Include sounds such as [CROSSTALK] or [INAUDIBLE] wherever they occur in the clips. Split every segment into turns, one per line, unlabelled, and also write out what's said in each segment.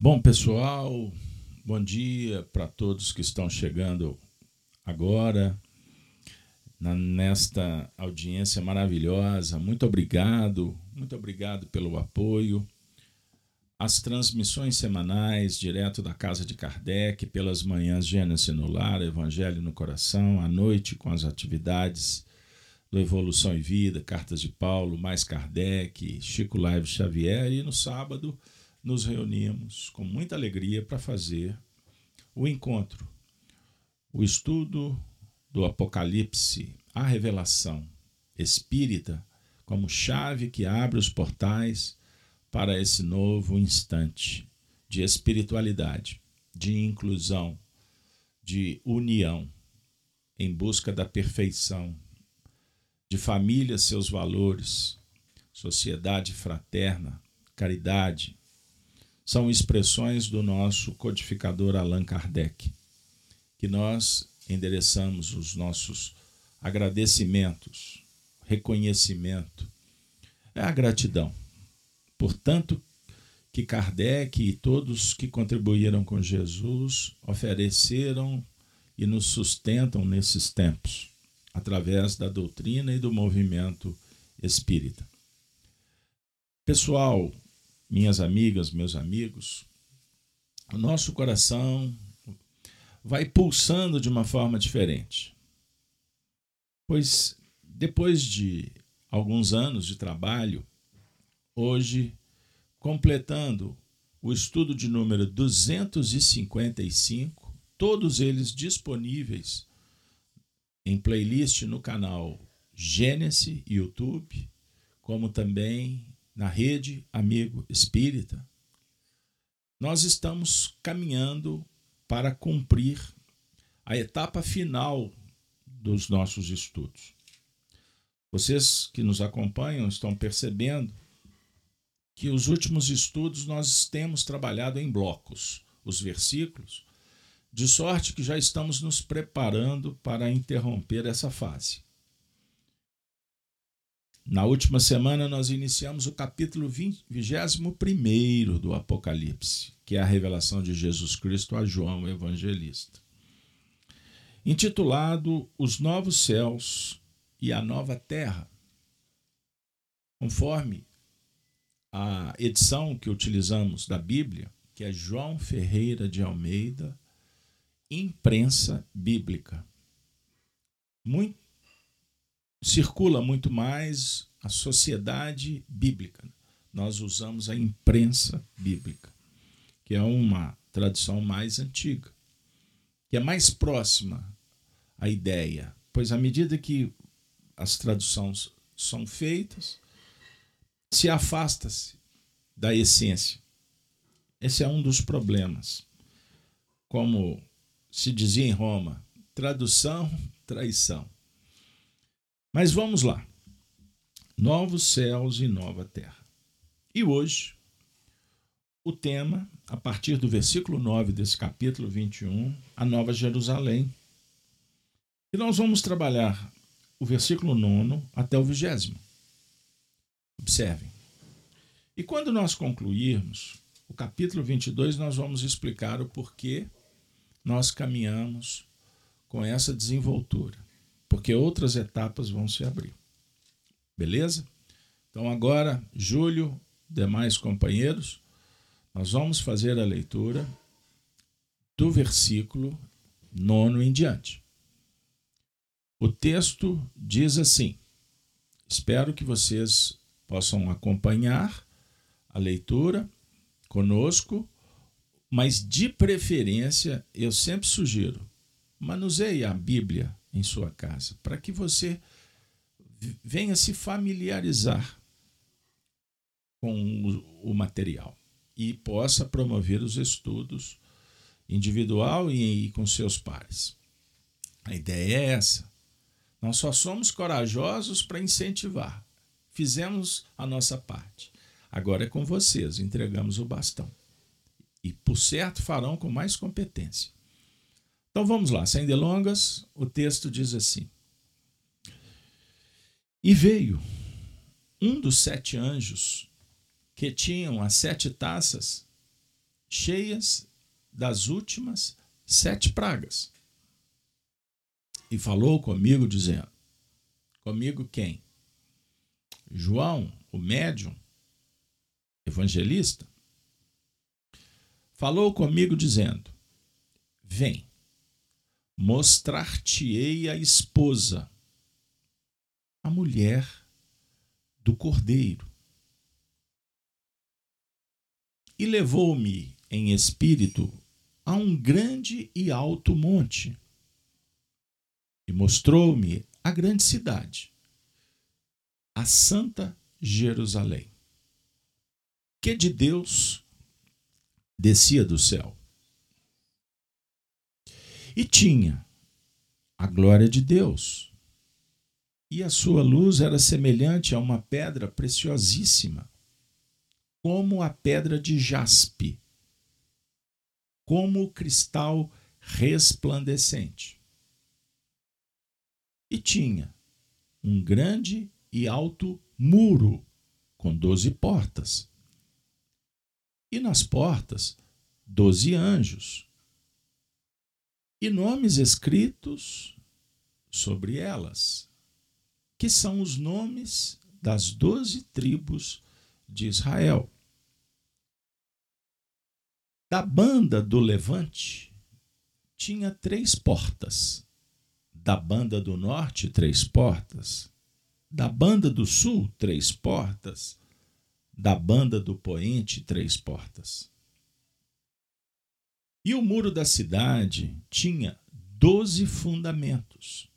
Bom, pessoal, bom dia para todos que estão chegando agora na, nesta audiência maravilhosa. Muito obrigado, muito obrigado pelo apoio. As transmissões semanais, direto da casa de Kardec, pelas manhãs Gênesis no Lar, Evangelho no Coração, à noite com as atividades do Evolução e Vida, Cartas de Paulo, mais Kardec, Chico Live Xavier, e no sábado nos reunimos com muita alegria para fazer o encontro, o estudo do Apocalipse, a revelação espírita como chave que abre os portais para esse novo instante de espiritualidade, de inclusão, de união, em busca da perfeição, de família, seus valores, sociedade fraterna, caridade, são expressões do nosso codificador Allan Kardec, que nós endereçamos os nossos agradecimentos, reconhecimento, é a gratidão. Portanto, que Kardec e todos que contribuíram com Jesus ofereceram e nos sustentam nesses tempos, através da doutrina e do movimento espírita. Pessoal, minhas amigas, meus amigos, o nosso coração vai pulsando de uma forma diferente. Pois depois de alguns anos de trabalho, hoje, completando o estudo de número 255, todos eles disponíveis em playlist no canal Gênesis YouTube, como também na rede Amigo Espírita, nós estamos caminhando para cumprir a etapa final dos nossos estudos. Vocês que nos acompanham estão percebendo que os últimos estudos nós temos trabalhado em blocos, os versículos, de sorte que já estamos nos preparando para interromper essa fase. Na última semana, nós iniciamos o capítulo 21 do Apocalipse, que é a revelação de Jesus Cristo a João o Evangelista. Intitulado Os Novos Céus e a Nova Terra. Conforme a edição que utilizamos da Bíblia, que é João Ferreira de Almeida, Imprensa Bíblica. Muito circula muito mais a sociedade bíblica. Nós usamos a imprensa bíblica, que é uma tradição mais antiga, que é mais próxima à ideia, pois à medida que as traduções são feitas, se afasta-se da essência. Esse é um dos problemas. Como se dizia em Roma, tradução, [LAUGHS] traição. Mas vamos lá. Novos céus e nova terra. E hoje, o tema, a partir do versículo 9 desse capítulo 21, a Nova Jerusalém. E nós vamos trabalhar o versículo 9 até o vigésimo. Observem. E quando nós concluirmos o capítulo 22, nós vamos explicar o porquê nós caminhamos com essa desenvoltura porque outras etapas vão se abrir. Beleza? Então, agora, Júlio, demais companheiros, nós vamos fazer a leitura do versículo nono em diante. O texto diz assim: espero que vocês possam acompanhar a leitura conosco, mas de preferência, eu sempre sugiro, manuseie a Bíblia em sua casa, para que você venha se familiarizar com o material e possa promover os estudos individual e com seus pares. A ideia é essa. Nós só somos corajosos para incentivar. Fizemos a nossa parte. Agora é com vocês, entregamos o bastão. E por certo farão com mais competência. Então vamos lá, sem delongas, o texto diz assim: E veio um dos sete anjos que tinham as sete taças cheias das últimas sete pragas. E falou comigo, dizendo: Comigo quem? João, o médium, evangelista, falou comigo, dizendo: Vem, mostrar-te-ei a esposa, a mulher do cordeiro. E levou-me em espírito a um grande e alto monte, e mostrou-me a grande cidade, a Santa Jerusalém, que de Deus descia do céu. E tinha a glória de Deus, e a sua luz era semelhante a uma pedra preciosíssima, como a pedra de jaspe como o cristal resplandecente. E tinha um grande e alto muro com doze portas. E nas portas, doze anjos. E nomes escritos sobre elas, que são os nomes das doze tribos de Israel. Da banda do levante tinha três portas. Da banda do norte, três portas. Da banda do sul, três portas. Da banda do poente, três portas. E o muro da cidade tinha doze fundamentos,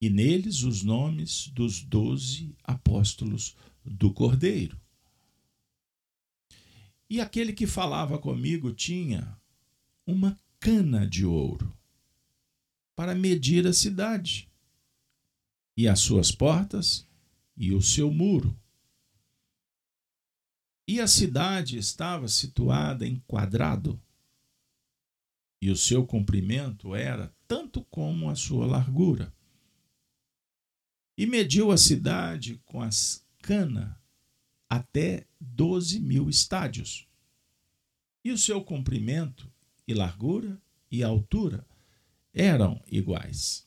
e neles os nomes dos doze apóstolos do Cordeiro. E aquele que falava comigo tinha uma cana de ouro para medir a cidade, e as suas portas e o seu muro. E a cidade estava situada em quadrado, e o seu comprimento era tanto como a sua largura. E mediu a cidade com as cana até 12 mil estádios. E o seu comprimento e largura e altura eram iguais.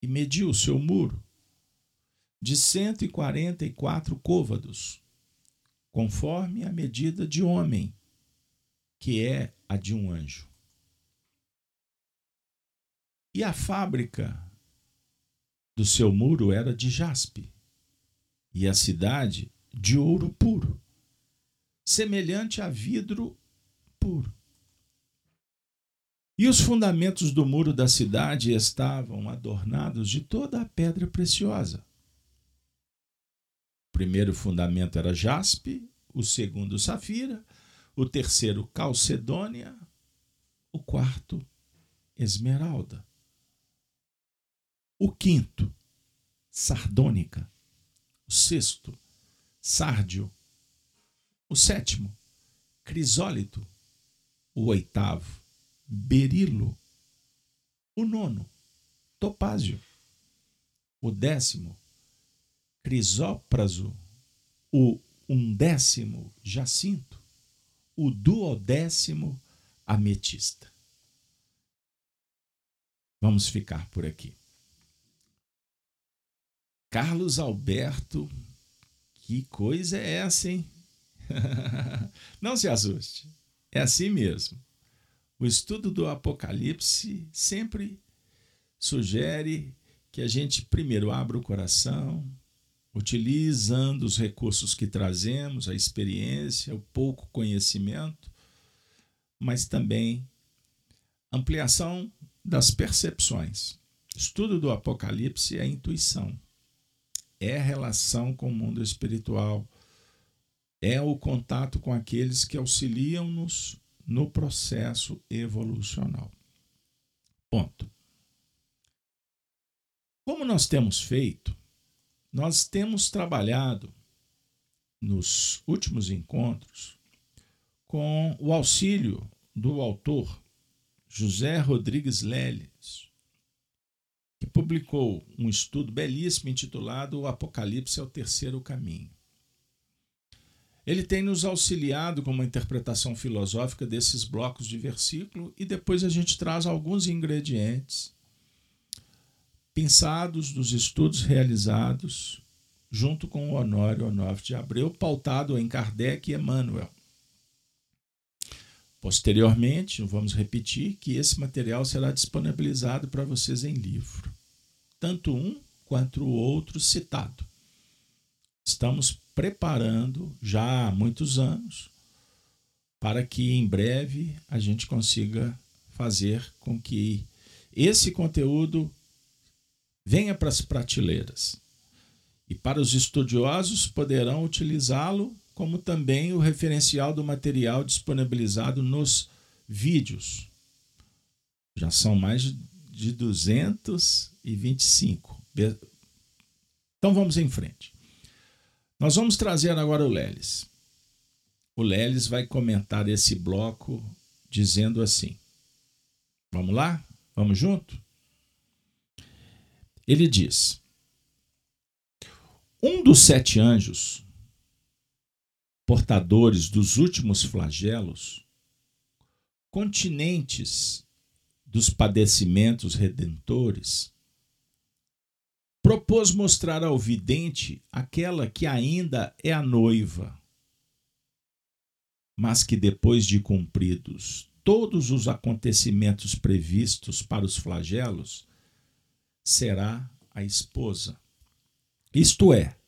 E mediu o seu muro de 144 côvados, conforme a medida de homem, que é a de um anjo. E a fábrica do seu muro era de jaspe, e a cidade de ouro puro, semelhante a vidro puro. E os fundamentos do muro da cidade estavam adornados de toda a pedra preciosa. O primeiro fundamento era jaspe, o segundo safira, o terceiro calcedônia, o quarto esmeralda. O quinto, sardônica. O sexto, sárdio. O sétimo, crisólito. O oitavo, berilo. O nono, topázio. O décimo, crisópraso. O undécimo, jacinto. O duodécimo, ametista. Vamos ficar por aqui. Carlos Alberto que coisa é essa, hein? [LAUGHS] Não se assuste. É assim mesmo. O estudo do Apocalipse sempre sugere que a gente primeiro abra o coração, utilizando os recursos que trazemos, a experiência, o pouco conhecimento, mas também ampliação das percepções. Estudo do Apocalipse é intuição é a relação com o mundo espiritual, é o contato com aqueles que auxiliam-nos no processo evolucional. Ponto. Como nós temos feito, nós temos trabalhado nos últimos encontros com o auxílio do autor José Rodrigues Leles, que publicou um estudo belíssimo intitulado O Apocalipse é o Terceiro Caminho. Ele tem nos auxiliado com uma interpretação filosófica desses blocos de versículo e depois a gente traz alguns ingredientes pensados dos estudos realizados junto com o Honório Onofre de Abreu, pautado em Kardec e Emmanuel. Posteriormente, vamos repetir que esse material será disponibilizado para vocês em livro, tanto um quanto o outro citado. Estamos preparando já há muitos anos para que em breve a gente consiga fazer com que esse conteúdo venha para as prateleiras. E para os estudiosos poderão utilizá-lo como também o referencial do material disponibilizado nos vídeos. Já são mais de 225. Então vamos em frente. Nós vamos trazer agora o Leles. O Leles vai comentar esse bloco dizendo assim: Vamos lá? Vamos junto? Ele diz: Um dos sete anjos, portadores dos últimos flagelos, continentes dos padecimentos redentores, propôs mostrar ao vidente aquela que ainda é a noiva, mas que depois de cumpridos todos os acontecimentos previstos para os flagelos, será a esposa. Isto é,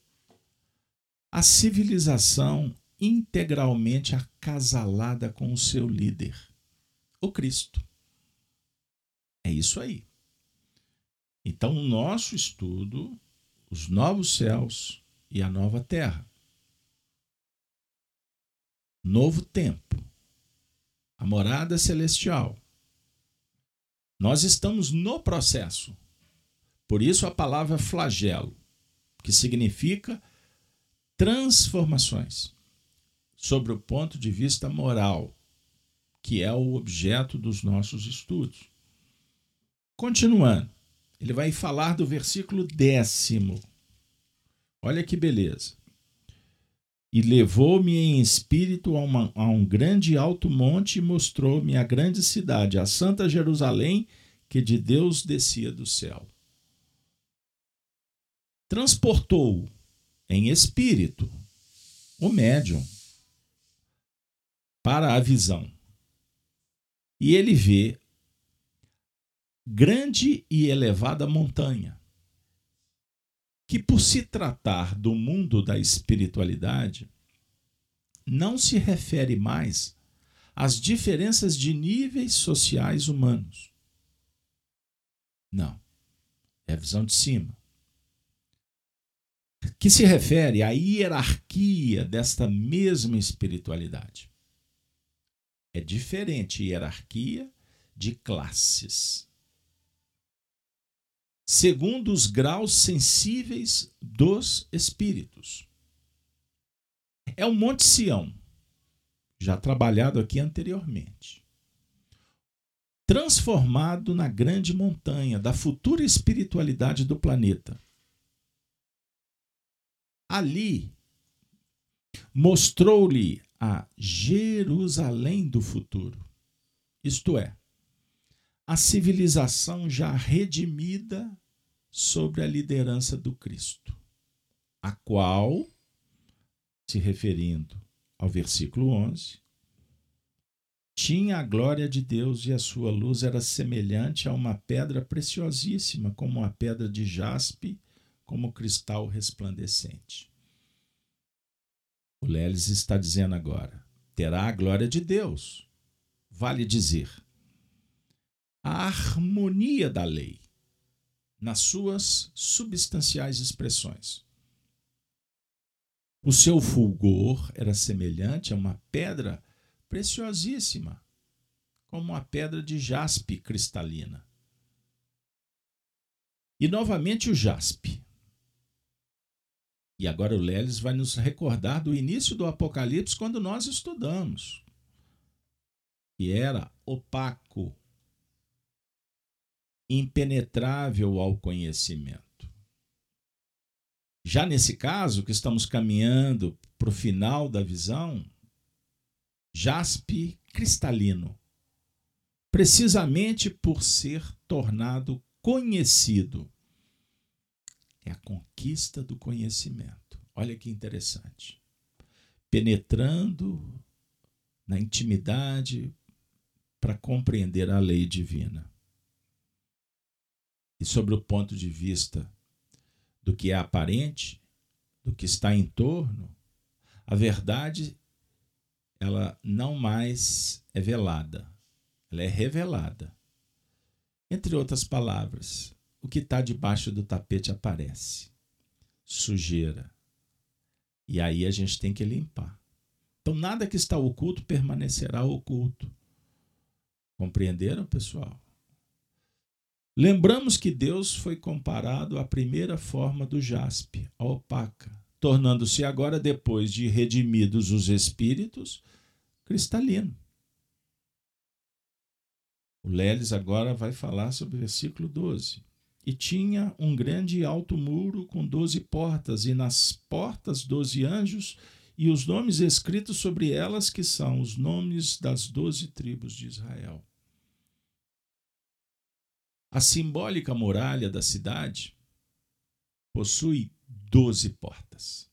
a civilização integralmente acasalada com o seu líder, o Cristo. É isso aí. Então, o nosso estudo, os novos céus e a nova terra. Novo tempo. A morada celestial. Nós estamos no processo. Por isso a palavra flagelo, que significa transformações sobre o ponto de vista moral, que é o objeto dos nossos estudos. Continuando. Ele vai falar do versículo décimo. Olha que beleza. E levou-me em espírito a, uma, a um grande alto monte e mostrou-me a grande cidade, a Santa Jerusalém, que de Deus descia do céu. Transportou em espírito o médium para a visão. E ele vê grande e elevada montanha, que por se tratar do mundo da espiritualidade, não se refere mais às diferenças de níveis sociais humanos. Não. É a visão de cima. Que se refere à hierarquia desta mesma espiritualidade. É diferente hierarquia de classes segundo os graus sensíveis dos espíritos. É o Monte Sião, já trabalhado aqui anteriormente. Transformado na grande montanha da futura espiritualidade do planeta. Ali mostrou-lhe a Jerusalém do futuro, isto é, a civilização já redimida sobre a liderança do Cristo, a qual, se referindo ao versículo 11, tinha a glória de Deus e a sua luz era semelhante a uma pedra preciosíssima, como a pedra de jaspe, como cristal resplandecente. O Leles está dizendo agora: terá a glória de Deus. Vale dizer, a harmonia da lei nas suas substanciais expressões. O seu fulgor era semelhante a uma pedra preciosíssima, como uma pedra de jaspe cristalina. E novamente o jaspe. E agora o Leles vai nos recordar do início do Apocalipse quando nós estudamos, que era opaco, impenetrável ao conhecimento. Já nesse caso, que estamos caminhando para o final da visão, jaspe cristalino, precisamente por ser tornado conhecido. É a conquista do conhecimento. Olha que interessante. Penetrando na intimidade para compreender a lei divina. E sobre o ponto de vista do que é aparente, do que está em torno, a verdade ela não mais é velada, ela é revelada. Entre outras palavras, o que está debaixo do tapete aparece. Sujeira. E aí a gente tem que limpar. Então, nada que está oculto permanecerá oculto. Compreenderam, pessoal? Lembramos que Deus foi comparado à primeira forma do jaspe, a opaca, tornando-se agora, depois de redimidos os espíritos, cristalino. O Leles agora vai falar sobre o versículo 12. E tinha um grande e alto muro com doze portas, e nas portas doze anjos, e os nomes escritos sobre elas, que são os nomes das doze tribos de Israel. A simbólica muralha da cidade possui doze portas.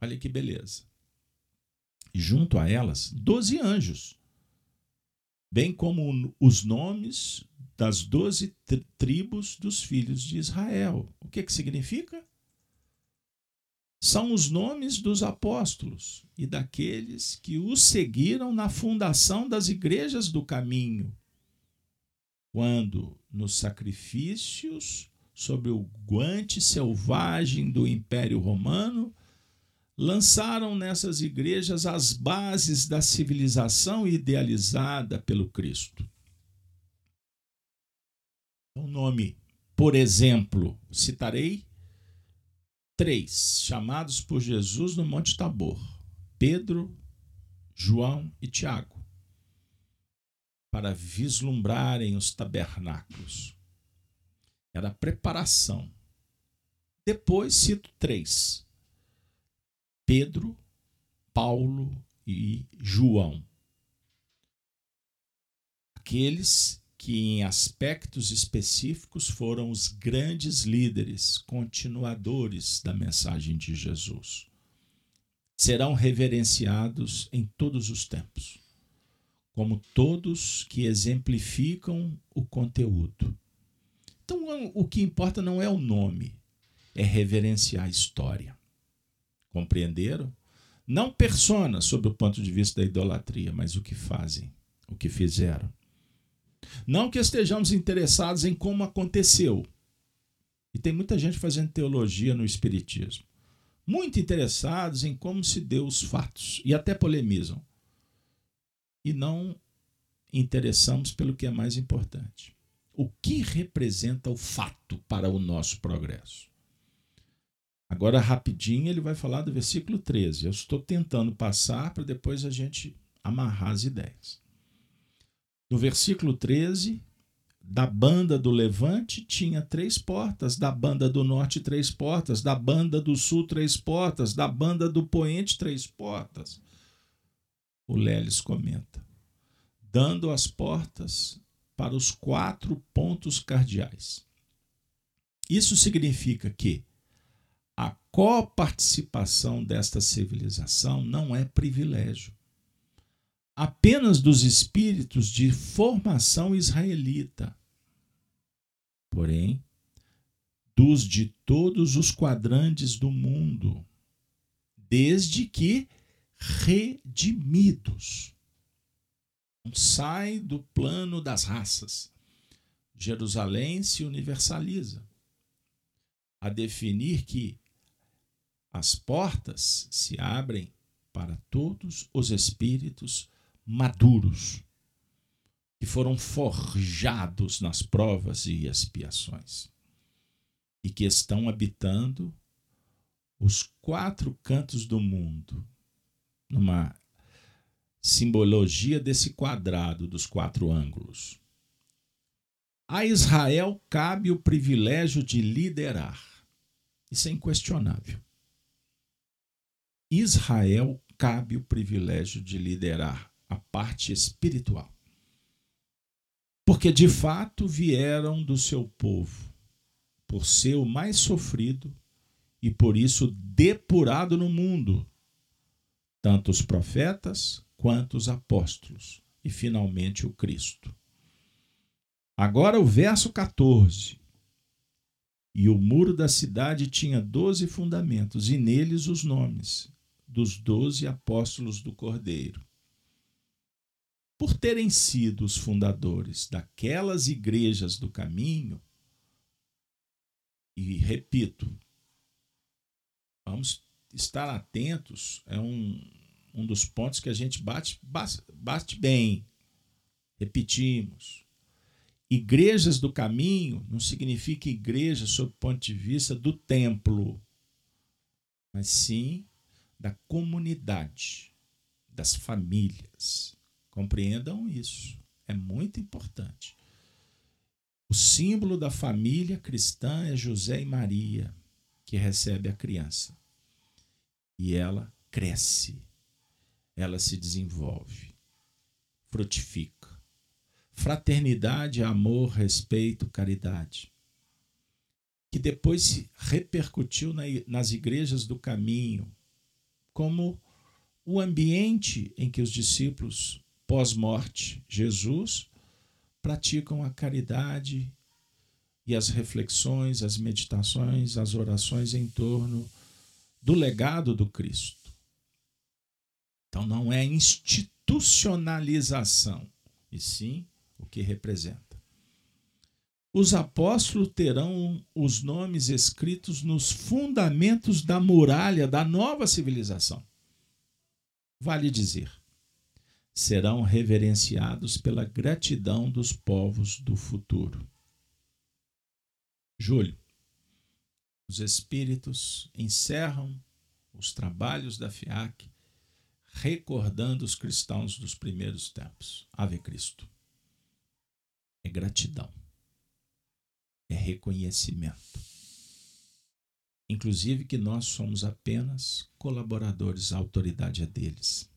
Olha que beleza. E junto a elas, doze anjos, bem como os nomes das doze tribos dos filhos de Israel. O que, que significa? São os nomes dos apóstolos e daqueles que os seguiram na fundação das igrejas do caminho, quando nos sacrifícios sobre o guante selvagem do Império Romano, lançaram nessas igrejas as bases da civilização idealizada pelo Cristo. O nome, por exemplo, citarei três chamados por Jesus no Monte Tabor: Pedro, João e Tiago, para vislumbrarem os tabernáculos. Era a preparação. Depois cito três: Pedro, Paulo e João. Aqueles que, em aspectos específicos, foram os grandes líderes, continuadores da mensagem de Jesus. Serão reverenciados em todos os tempos, como todos que exemplificam o conteúdo. Então, o que importa não é o nome, é reverenciar a história. Compreenderam? Não persona sob o ponto de vista da idolatria, mas o que fazem, o que fizeram. Não que estejamos interessados em como aconteceu. E tem muita gente fazendo teologia no Espiritismo. Muito interessados em como se deu os fatos e até polemizam. E não interessamos pelo que é mais importante. O que representa o fato para o nosso progresso? Agora, rapidinho, ele vai falar do versículo 13. Eu estou tentando passar para depois a gente amarrar as ideias. No versículo 13, da banda do levante tinha três portas, da banda do norte, três portas, da banda do sul, três portas, da banda do poente, três portas. O Leles comenta, dando as portas para os quatro pontos cardeais. Isso significa que a coparticipação desta civilização não é privilégio apenas dos espíritos de formação israelita. Porém, dos de todos os quadrantes do mundo, desde que redimidos. Sai do plano das raças. Jerusalém se universaliza a definir que as portas se abrem para todos os espíritos maduros, que foram forjados nas provas e expiações, e que estão habitando os quatro cantos do mundo, numa simbologia desse quadrado dos quatro ângulos. A Israel cabe o privilégio de liderar. Isso é inquestionável. Israel cabe o privilégio de liderar a parte espiritual. Porque de fato vieram do seu povo, por ser o mais sofrido e por isso depurado no mundo, tanto os profetas quanto os apóstolos, e finalmente o Cristo. Agora o verso 14. E o muro da cidade tinha doze fundamentos, e neles os nomes dos doze apóstolos do Cordeiro. Por terem sido os fundadores daquelas igrejas do caminho, e repito, vamos estar atentos, é um, um dos pontos que a gente bate, bate, bem. Repetimos. Igrejas do caminho não significa igreja sob o ponto de vista do templo, mas sim da comunidade, das famílias. Compreendam isso. É muito importante. O símbolo da família cristã é José e Maria, que recebe a criança. E ela cresce, ela se desenvolve, frutifica. Fraternidade, amor, respeito, caridade. Que depois repercutiu nas igrejas do caminho, como o ambiente em que os discípulos pós-morte, Jesus, praticam a caridade e as reflexões, as meditações, as orações em torno do legado do Cristo. Então não é institucionalização, e sim o que representa. Os apóstolos terão os nomes escritos nos fundamentos da muralha da nova civilização. Vale dizer, serão reverenciados pela gratidão dos povos do futuro. Julho. Os espíritos encerram os trabalhos da FIAC recordando os cristãos dos primeiros tempos. Ave Cristo. É gratidão. É reconhecimento. Inclusive que nós somos apenas colaboradores, a autoridade é deles.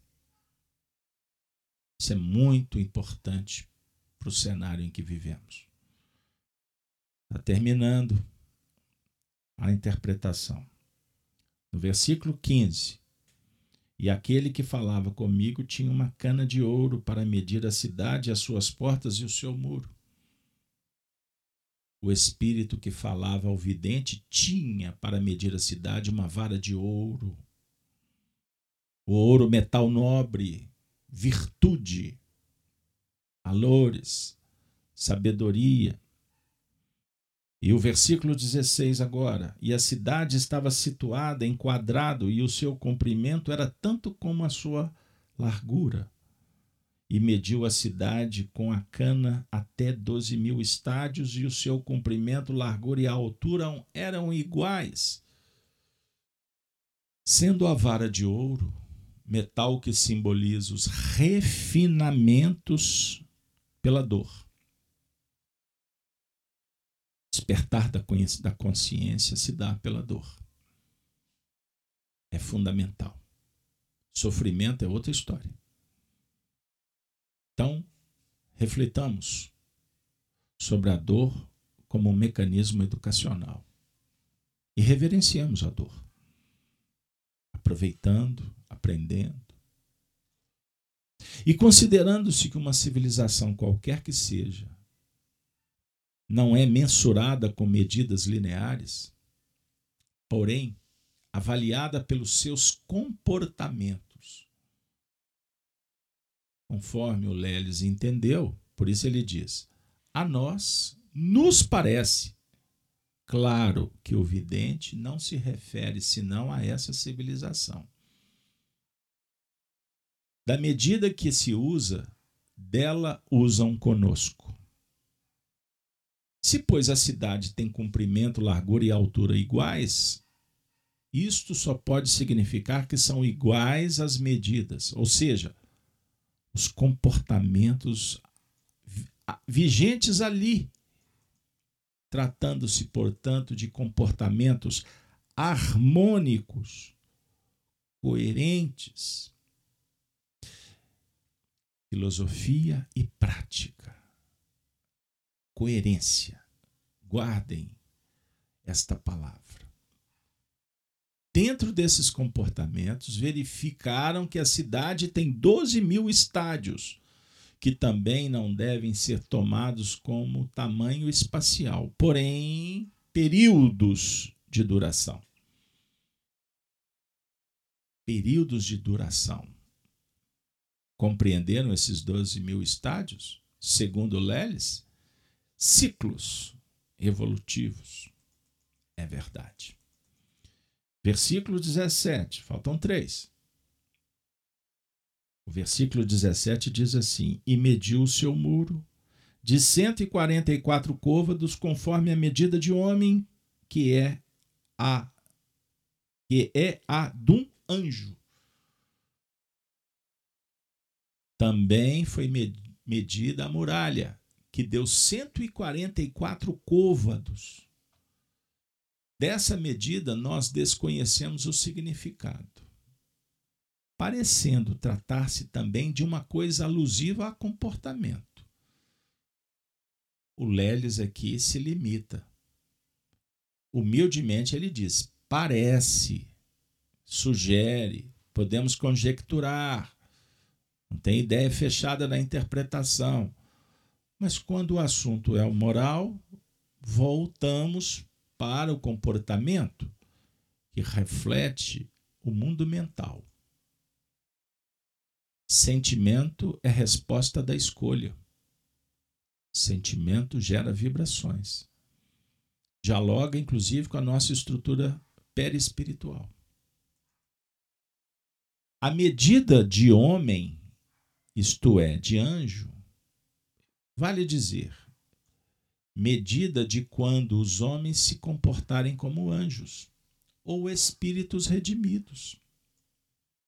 Isso é muito importante para o cenário em que vivemos. Está terminando a interpretação. No versículo 15: E aquele que falava comigo tinha uma cana de ouro para medir a cidade, as suas portas e o seu muro. O espírito que falava ao vidente tinha para medir a cidade uma vara de ouro. O ouro, metal nobre, virtude, valores, sabedoria. E o versículo 16 agora: E a cidade estava situada em quadrado, e o seu comprimento era tanto como a sua largura. E mediu a cidade com a cana até doze mil estádios, e o seu comprimento, largura e altura eram iguais. Sendo a vara de ouro, metal que simboliza os refinamentos pela dor. Despertar da consciência se dá pela dor. É fundamental. Sofrimento é outra história. Então, reflitamos sobre a dor como um mecanismo educacional e reverenciamos a dor, aproveitando aprendendo. E considerando-se que uma civilização qualquer que seja não é mensurada com medidas lineares, porém avaliada pelos seus comportamentos. Conforme o Leles entendeu, por isso ele diz: a nós nos parece claro que o vidente não se refere senão a essa civilização da medida que se usa, dela usam conosco. Se, pois, a cidade tem comprimento, largura e altura iguais, isto só pode significar que são iguais as medidas, ou seja, os comportamentos vigentes ali. Tratando-se, portanto, de comportamentos harmônicos coerentes. Filosofia e prática. Coerência. Guardem esta palavra. Dentro desses comportamentos, verificaram que a cidade tem 12 mil estádios, que também não devem ser tomados como tamanho espacial, porém períodos de duração. Períodos de duração. Compreenderam esses 12 mil estádios? Segundo Leles, ciclos evolutivos. É verdade. Versículo 17, faltam três. O versículo 17 diz assim: E mediu o seu muro de 144 côvados, conforme a medida de homem, que é a que é a de um anjo. Também foi medida a muralha, que deu 144 côvados. Dessa medida, nós desconhecemos o significado, parecendo tratar-se também de uma coisa alusiva a comportamento. O Leles aqui se limita. Humildemente ele diz: parece, sugere, podemos conjecturar, não tem ideia fechada na interpretação. Mas quando o assunto é o moral, voltamos para o comportamento que reflete o mundo mental. Sentimento é resposta da escolha. Sentimento gera vibrações. Dialoga, inclusive, com a nossa estrutura perispiritual. A medida de homem, isto é, de anjo, vale dizer, medida de quando os homens se comportarem como anjos ou espíritos redimidos.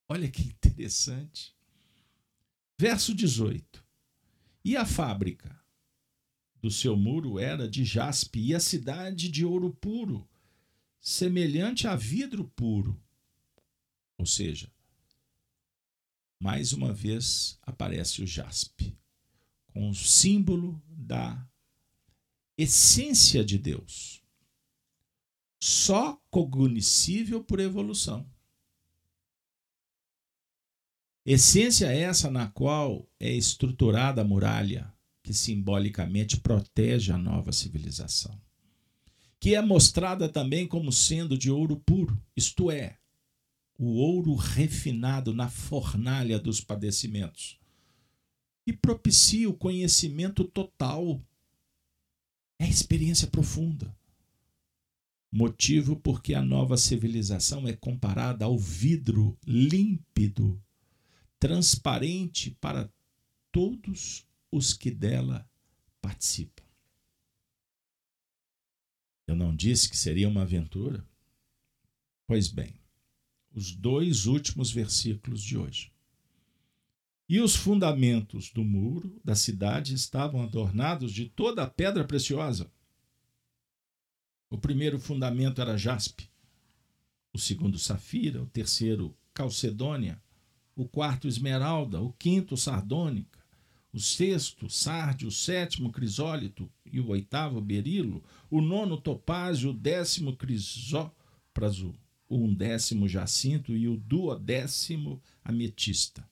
Olha que interessante. Verso 18. E a fábrica do seu muro era de jaspe, e a cidade de ouro puro, semelhante a vidro puro. Ou seja, mais uma vez aparece o jaspe, com o símbolo da essência de Deus, só cognoscível por evolução. Essência essa na qual é estruturada a muralha, que simbolicamente protege a nova civilização, que é mostrada também como sendo de ouro puro, isto é, o ouro refinado na fornalha dos padecimentos, e propicia o conhecimento total é experiência profunda. Motivo porque a nova civilização é comparada ao vidro límpido, transparente para todos os que dela participam. Eu não disse que seria uma aventura? Pois bem, os dois últimos versículos de hoje. E os fundamentos do muro da cidade estavam adornados de toda a pedra preciosa. O primeiro fundamento era jaspe, o segundo safira, o terceiro calcedônia, o quarto esmeralda, o quinto sardônica, o sexto sárdio, o sétimo crisólito e o oitavo berilo, o nono topázio, o décimo crisópraso, o undécimo jacinto e o duodécimo ametista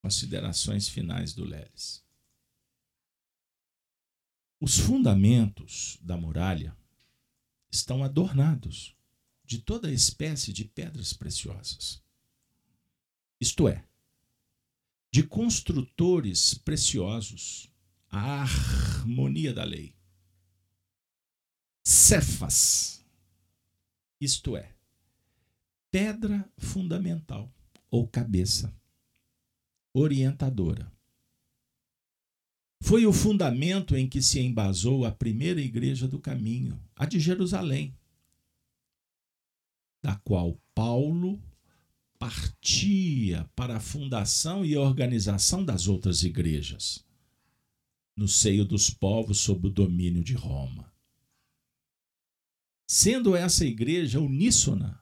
considerações finais do Leles. Os fundamentos da muralha estão adornados de toda espécie de pedras preciosas. Isto é, de construtores preciosos, a harmonia da lei. Cefas, isto é, pedra fundamental ou cabeça orientadora. Foi o fundamento em que se embasou a primeira igreja do caminho, a de Jerusalém, da qual Paulo partia para a fundação e organização das outras igrejas, no seio dos povos sob o domínio de Roma. Sendo essa igreja uníssona,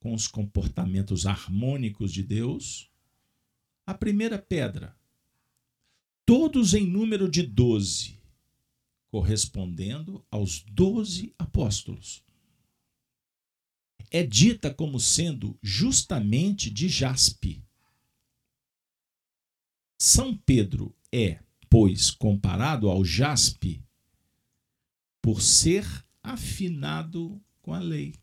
com os comportamentos harmônicos de Deus. A primeira pedra, todos em número de doze, correspondendo aos doze apóstolos. É dita como sendo justamente de jaspe. São Pedro é, pois, comparado ao jaspe por ser afinado com a lei.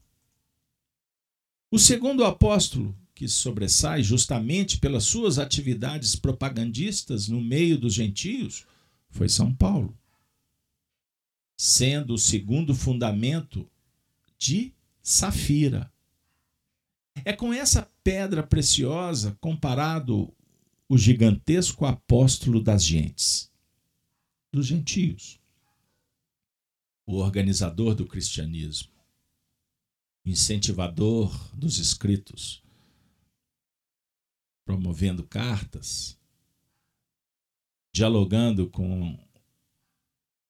O segundo apóstolo, que sobressai justamente pelas suas atividades propagandistas no meio dos gentios, foi São Paulo, sendo o segundo fundamento de Safira. É com essa pedra preciosa comparado o gigantesco apóstolo das gentes, dos gentios, o organizador do cristianismo incentivador dos escritos, promovendo cartas, dialogando com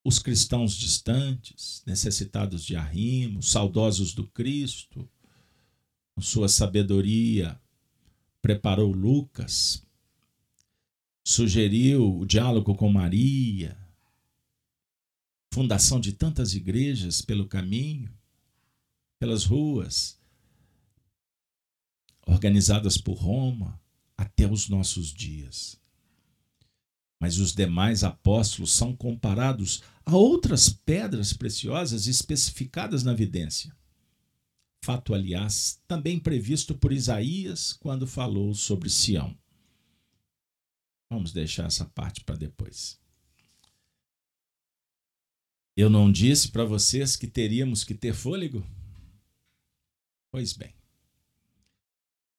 os cristãos distantes, necessitados de arrimo, saudosos do Cristo, com sua sabedoria, preparou Lucas, sugeriu o diálogo com Maria, fundação de tantas igrejas pelo caminho pelas ruas, organizadas por Roma até os nossos dias. Mas os demais apóstolos são comparados a outras pedras preciosas especificadas na vidência. Fato, aliás, também previsto por Isaías quando falou sobre Sião. Vamos deixar essa parte para depois. Eu não disse para vocês que teríamos que ter fôlego? Pois bem.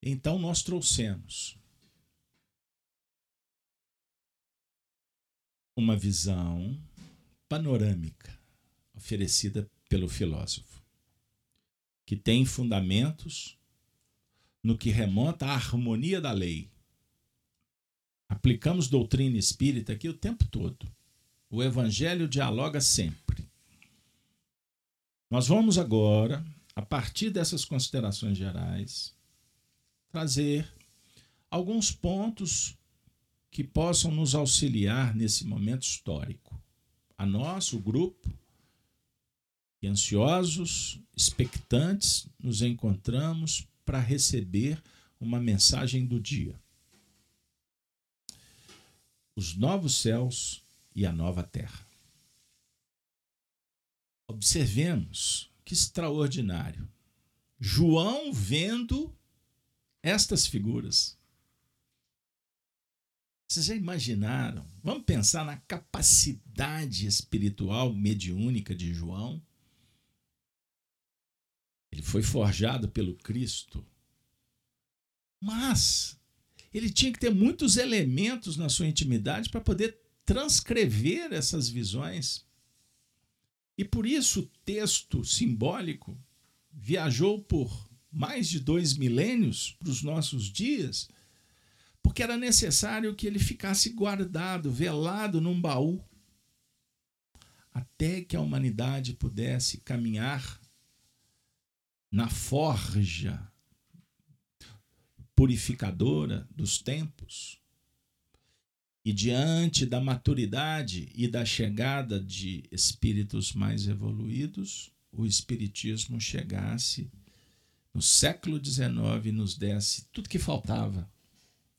Então nós trouxemos uma visão panorâmica oferecida pelo filósofo, que tem fundamentos no que remonta à harmonia da lei. Aplicamos doutrina espírita aqui o tempo todo. O evangelho dialoga sempre. Nós vamos agora a partir dessas considerações gerais, trazer alguns pontos que possam nos auxiliar nesse momento histórico. A nós, o grupo, e ansiosos, expectantes, nos encontramos para receber uma mensagem do dia. Os novos céus e a nova terra. Observemos que extraordinário. João vendo estas figuras. Vocês já imaginaram? Vamos pensar na capacidade espiritual mediúnica de João. Ele foi forjado pelo Cristo. Mas ele tinha que ter muitos elementos na sua intimidade para poder transcrever essas visões. E por isso o texto simbólico viajou por mais de dois milênios para os nossos dias, porque era necessário que ele ficasse guardado, velado num baú, até que a humanidade pudesse caminhar na forja purificadora dos tempos e diante da maturidade e da chegada de espíritos mais evoluídos, o Espiritismo chegasse no século XIX e nos desse tudo que faltava,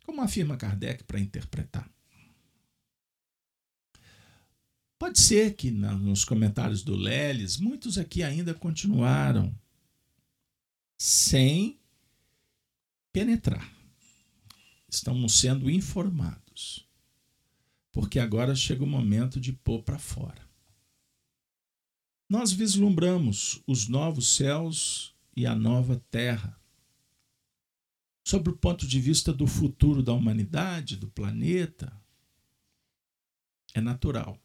como afirma Kardec, para interpretar. Pode ser que nos comentários do Leles, muitos aqui ainda continuaram sem penetrar. Estamos sendo informados porque agora chega o momento de pôr para fora. Nós vislumbramos os novos céus e a nova terra. Sobre o ponto de vista do futuro da humanidade, do planeta, é natural.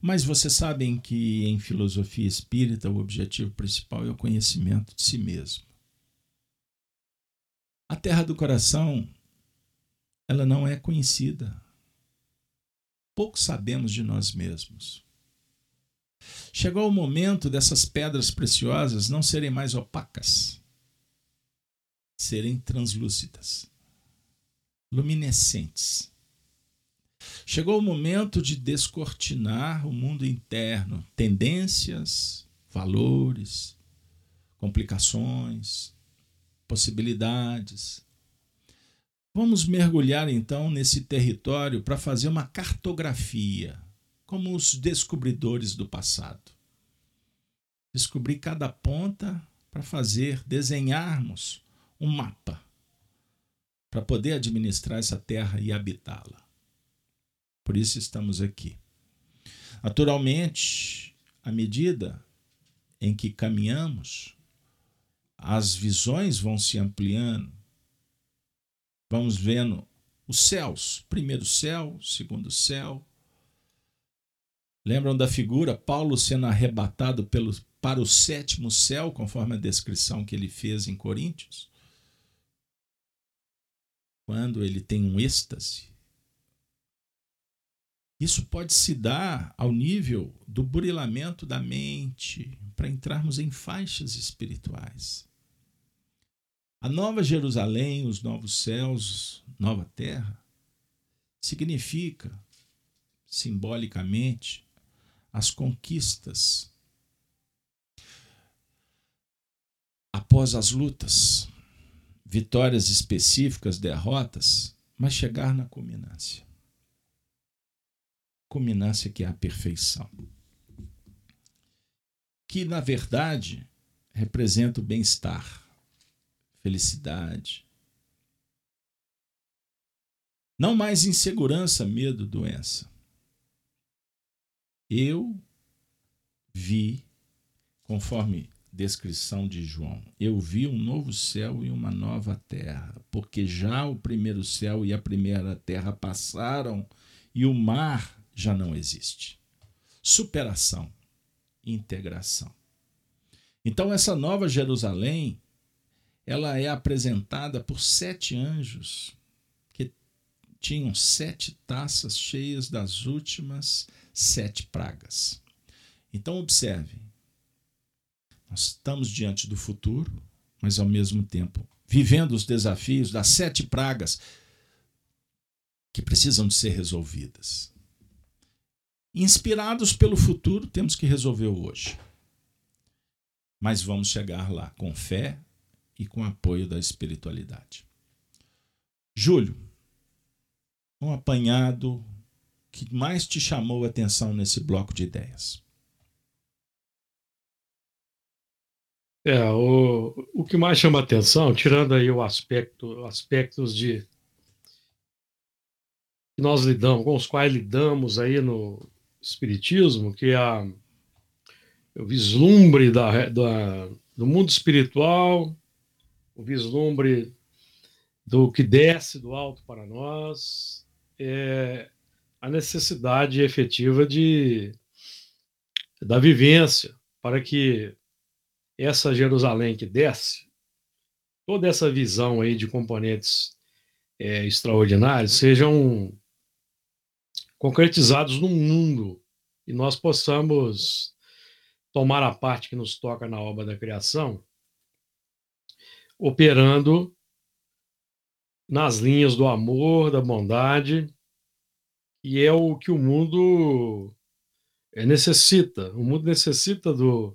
Mas vocês sabem que em filosofia espírita o objetivo principal é o conhecimento de si mesmo. A terra do coração ela não é conhecida. Pouco sabemos de nós mesmos. Chegou o momento dessas pedras preciosas não serem mais opacas, serem translúcidas, luminescentes. Chegou o momento de descortinar o mundo interno, tendências, valores, complicações, possibilidades. Vamos mergulhar então nesse território para fazer uma cartografia, como os descobridores do passado. Descobrir cada ponta para fazer, desenharmos um mapa para poder administrar essa terra e habitá-la. Por isso estamos aqui. Naturalmente, à medida em que caminhamos, as visões vão se ampliando, vamos vendo os céus, primeiro céu, segundo céu. Lembram da figura Paulo sendo arrebatado pelo, para o sétimo céu, conforme a descrição que ele fez em Coríntios? Quando ele tem um êxtase. Isso pode se dar ao nível do burilamento da mente, para entrarmos em faixas espirituais. A nova Jerusalém, os novos céus, nova terra, significa, simbolicamente, as conquistas após as lutas, vitórias específicas, derrotas, mas chegar na culminância. Culminância que é a perfeição. Que, na verdade, representa o bem-estar felicidade. Não mais insegurança, medo, doença. Eu vi, conforme descrição de João, eu vi um novo céu e uma nova terra, porque já o primeiro céu e a primeira terra passaram e o mar já não existe. Superação, integração. Então, essa nova Jerusalém ela é apresentada por sete anjos que tinham sete taças cheias das últimas sete pragas. Então, observe: nós estamos diante do futuro, mas ao mesmo tempo vivendo os desafios das sete pragas que precisam de ser resolvidas. Inspirados pelo futuro, temos que resolver o hoje. Mas vamos chegar lá com fé, e com apoio da espiritualidade. Júlio, um apanhado que mais te chamou a atenção nesse bloco de ideias?
É, o, o que mais chama atenção, tirando aí o aspecto, aspectos de que nós lidamos, com os quais lidamos aí no espiritismo, que é a, o vislumbre da, da, do mundo espiritual o vislumbre do que desce do alto para nós, é a necessidade efetiva de da vivência para que essa Jerusalém que desce, toda essa visão aí de componentes é, extraordinários sejam concretizados no mundo e nós possamos tomar a parte que nos toca na obra da criação operando nas linhas do amor, da bondade, e é o que o mundo eh, necessita. O mundo necessita do.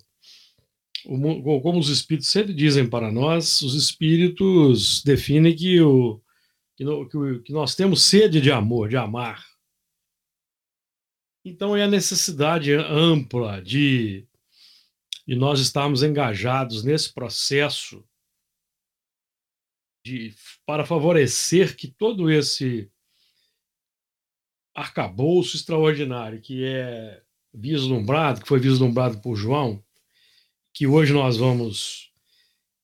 Como os espíritos sempre dizem para nós, os espíritos definem que, o, que nós temos sede de amor, de amar. Então é a necessidade ampla de, de nós estarmos engajados nesse processo de, para favorecer que todo esse arcabouço extraordinário que é vislumbrado, que foi vislumbrado por João, que hoje nós vamos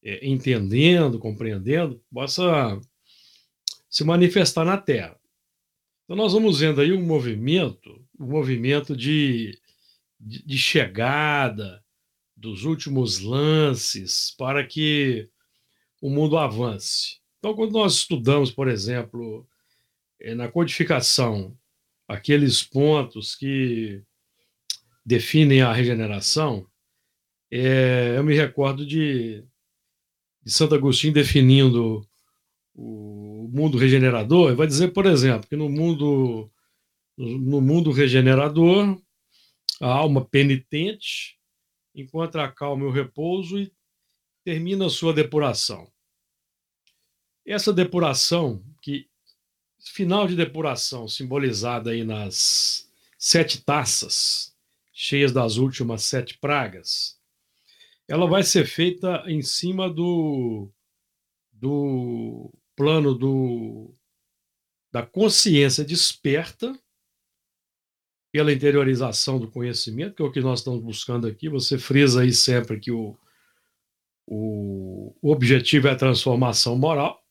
é, entendendo, compreendendo, possa se manifestar na Terra. Então nós vamos vendo aí um movimento, um movimento de, de, de chegada dos últimos lances para que o mundo avance. Então, quando nós estudamos, por exemplo, eh, na codificação, aqueles pontos que definem a regeneração, é, eu me recordo de, de Santo Agostinho definindo o mundo regenerador. Ele vai dizer, por exemplo, que no mundo, no mundo regenerador, a alma penitente encontra a calma e o repouso e termina a sua depuração. Essa depuração, que final de depuração simbolizada aí nas sete taças, cheias das últimas sete pragas, ela vai ser feita em cima do, do plano do, da consciência desperta pela interiorização do conhecimento, que é o que nós estamos buscando aqui. Você frisa aí sempre que o, o, objetivo é a transformação moral,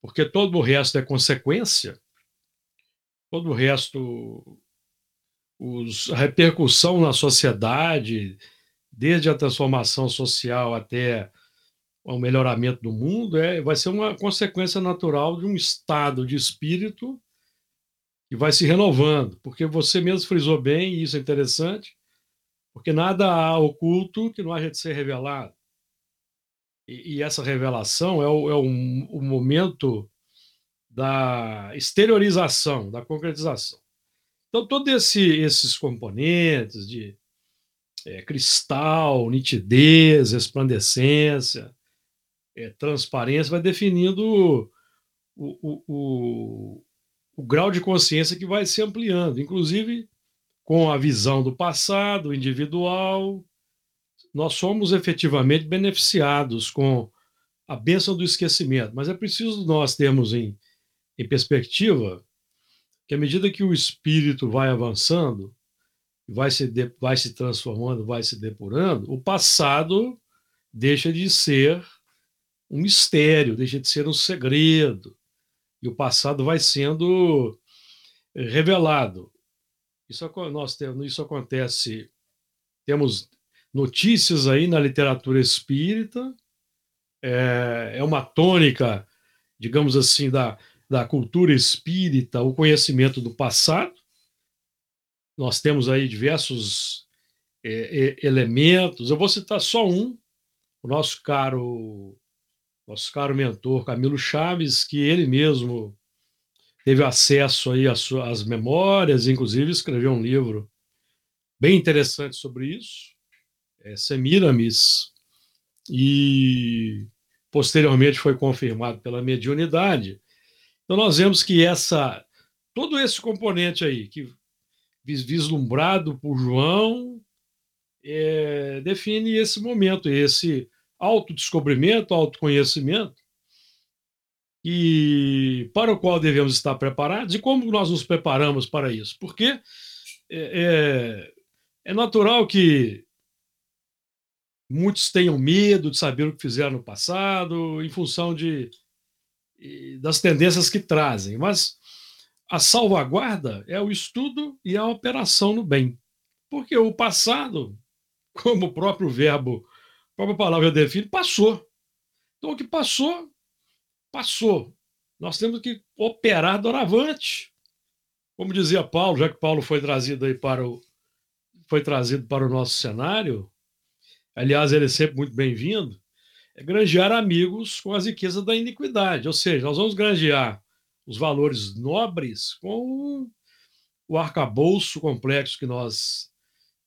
porque todo o resto é consequência, todo o resto, os, a repercussão na sociedade, desde a transformação social até o melhoramento do mundo, é, vai ser uma consequência natural de um estado de espírito que vai se renovando, porque você mesmo frisou bem, e isso é interessante, porque nada há oculto que não haja de ser revelado. E, e essa revelação é, o, é o, o momento da exteriorização, da concretização. Então, todos esse, esses componentes de é, cristal, nitidez, resplandecência, é, transparência, vai definindo o, o, o, o, grau de consciência que vai se ampliando, inclusive com a visão do passado individual. Nós somos efetivamente beneficiados com a bênção do esquecimento, mas é preciso nós termos em, em perspectiva que à medida que o espírito vai avançando, vai se, de, vai se transformando, vai se depurando, o passado deixa de ser um mistério, deixa de ser um segredo. E o passado vai sendo revelado. Isso, nós temos, isso acontece, temos notícias aí na literatura espírita, é, é uma tônica, digamos assim, da, da cultura espírita, o conhecimento do passado, nós temos aí diversos é, é, elementos. Eu vou citar só um, o nosso caro, nosso caro mentor Camilo Chaves, que ele mesmo teve acesso aí às, suas memórias, inclusive escreveu um livro bem interessante sobre isso, é Semiramis, e posteriormente foi confirmado pela mediunidade. Então nós vemos que essa todo esse componente aí que vislumbrado por João, é, define esse momento, esse autodescobrimento, autoconhecimento, e para o qual devemos estar preparados e como nós nos preparamos para isso. Porque é, é, é natural que muitos tenham medo de saber o que fizeram no passado, em função de, das tendências que trazem, mas a salvaguarda é o estudo e a operação no bem. Porque o passado, [LAUGHS] como o próprio verbo, a própria palavra define, passou. Então o que passou, passou. Nós temos que operar doravante. Como dizia Paulo, já que Paulo foi trazido aí para o foi trazido para o nosso cenário, aliás, ele é sempre muito bem-vindo, é granjear amigos com as riquezas da iniquidade. Ou seja, nós vamos granjear os valores nobres com o arcabouço complexo que nós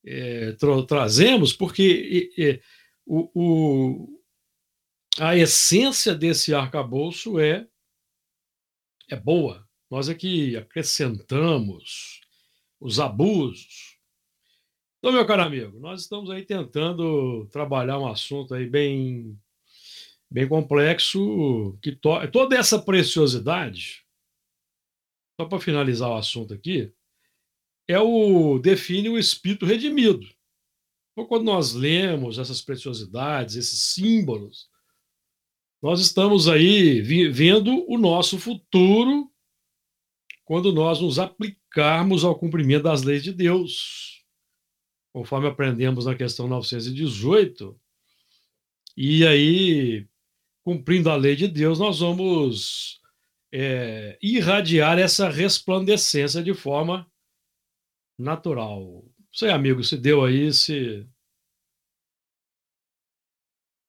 é, tra trazemos, porque é, o, o, a essência desse arcabouço é, é boa. Nós é acrescentamos os abusos. Então, meu caro amigo, nós estamos aí tentando trabalhar um assunto aí bem, bem complexo, que to toda essa preciosidade só para finalizar o assunto aqui, é o define o espírito redimido. Então, quando nós lemos essas preciosidades, esses símbolos, nós estamos aí vendo o nosso futuro quando nós nos aplicarmos ao cumprimento das leis de Deus, conforme aprendemos na questão 918. E aí, cumprindo a lei de Deus, nós vamos é, irradiar essa resplandecência de forma natural, sei, amigo, se deu aí, se.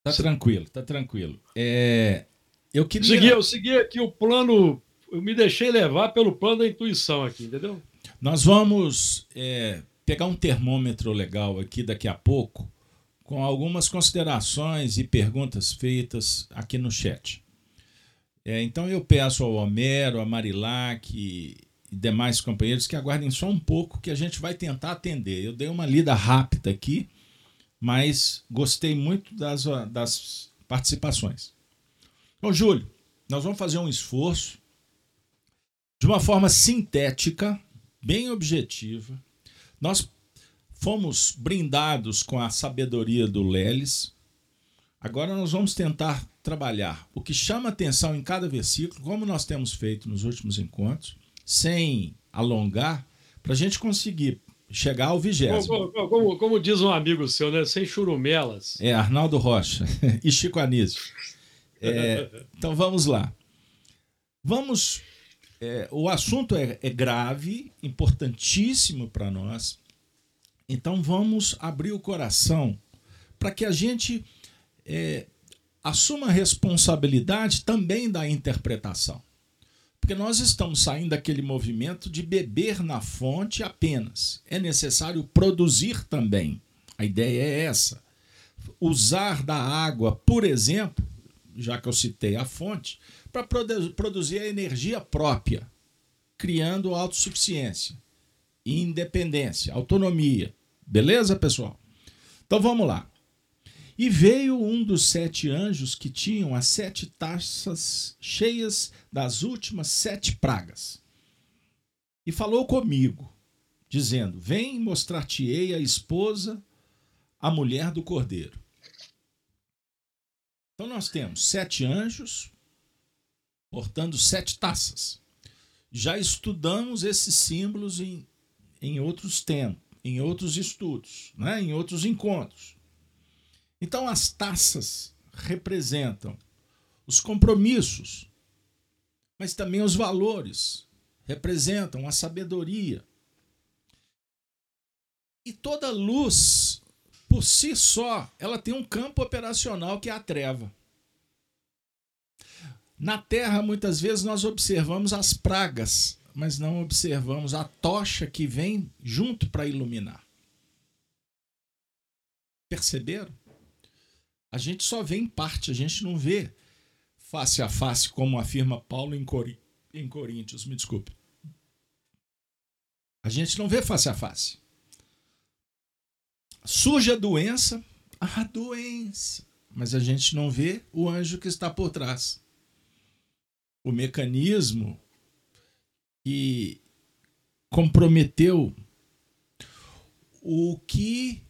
Tá tranquilo, tá tranquilo. É, eu queria.
Segui, eu segui aqui o plano. Eu me deixei levar pelo plano da intuição aqui, entendeu?
Nós vamos é, pegar um termômetro legal aqui daqui a pouco, com algumas considerações e perguntas feitas aqui no chat. É, então eu peço ao Homero, a Marilac e demais companheiros que aguardem só um pouco que a gente vai tentar atender. Eu dei uma lida rápida aqui, mas gostei muito das, das participações. Bom, Júlio, nós vamos fazer um esforço de uma forma sintética, bem objetiva. Nós fomos brindados com a sabedoria do Leles. Agora nós vamos tentar trabalhar o que chama atenção em cada versículo, como nós temos feito nos últimos encontros, sem alongar, para a gente conseguir chegar ao vigésimo.
Como, como, como, diz um amigo seu, né? sem churumelas.
É, Arnaldo Rocha [LAUGHS] e Chico Anísio. É, [LAUGHS] então vamos lá. Vamos. É, o assunto é, é grave, importantíssimo para nós. Então vamos abrir o coração para que a gente é, assuma a responsabilidade também da interpretação. Porque nós estamos saindo daquele movimento de beber na fonte apenas. É necessário produzir também. A ideia é essa. Usar da água, por exemplo, já que eu citei a fonte, para produzir a energia própria, criando autossuficiência, independência, autonomia. Beleza, pessoal? Então vamos lá. E veio um dos sete anjos que tinham as sete taças cheias das últimas sete pragas. E falou comigo, dizendo: Vem mostrar-te-ei a esposa, a mulher do cordeiro. Então nós temos sete anjos portando sete taças. Já estudamos esses símbolos em, em outros tempos, em outros estudos, né? em outros encontros. Então, as taças representam os compromissos, mas também os valores, representam a sabedoria. E toda luz, por si só, ela tem um campo operacional que é a treva. Na Terra, muitas vezes, nós observamos as pragas, mas não observamos a tocha que vem junto para iluminar. Perceberam? a gente só vê em parte, a gente não vê face a face, como afirma Paulo em, Cor... em Coríntios, me desculpe. A gente não vê face a face. Surge a doença, a doença, mas a gente não vê o anjo que está por trás. O mecanismo que comprometeu o que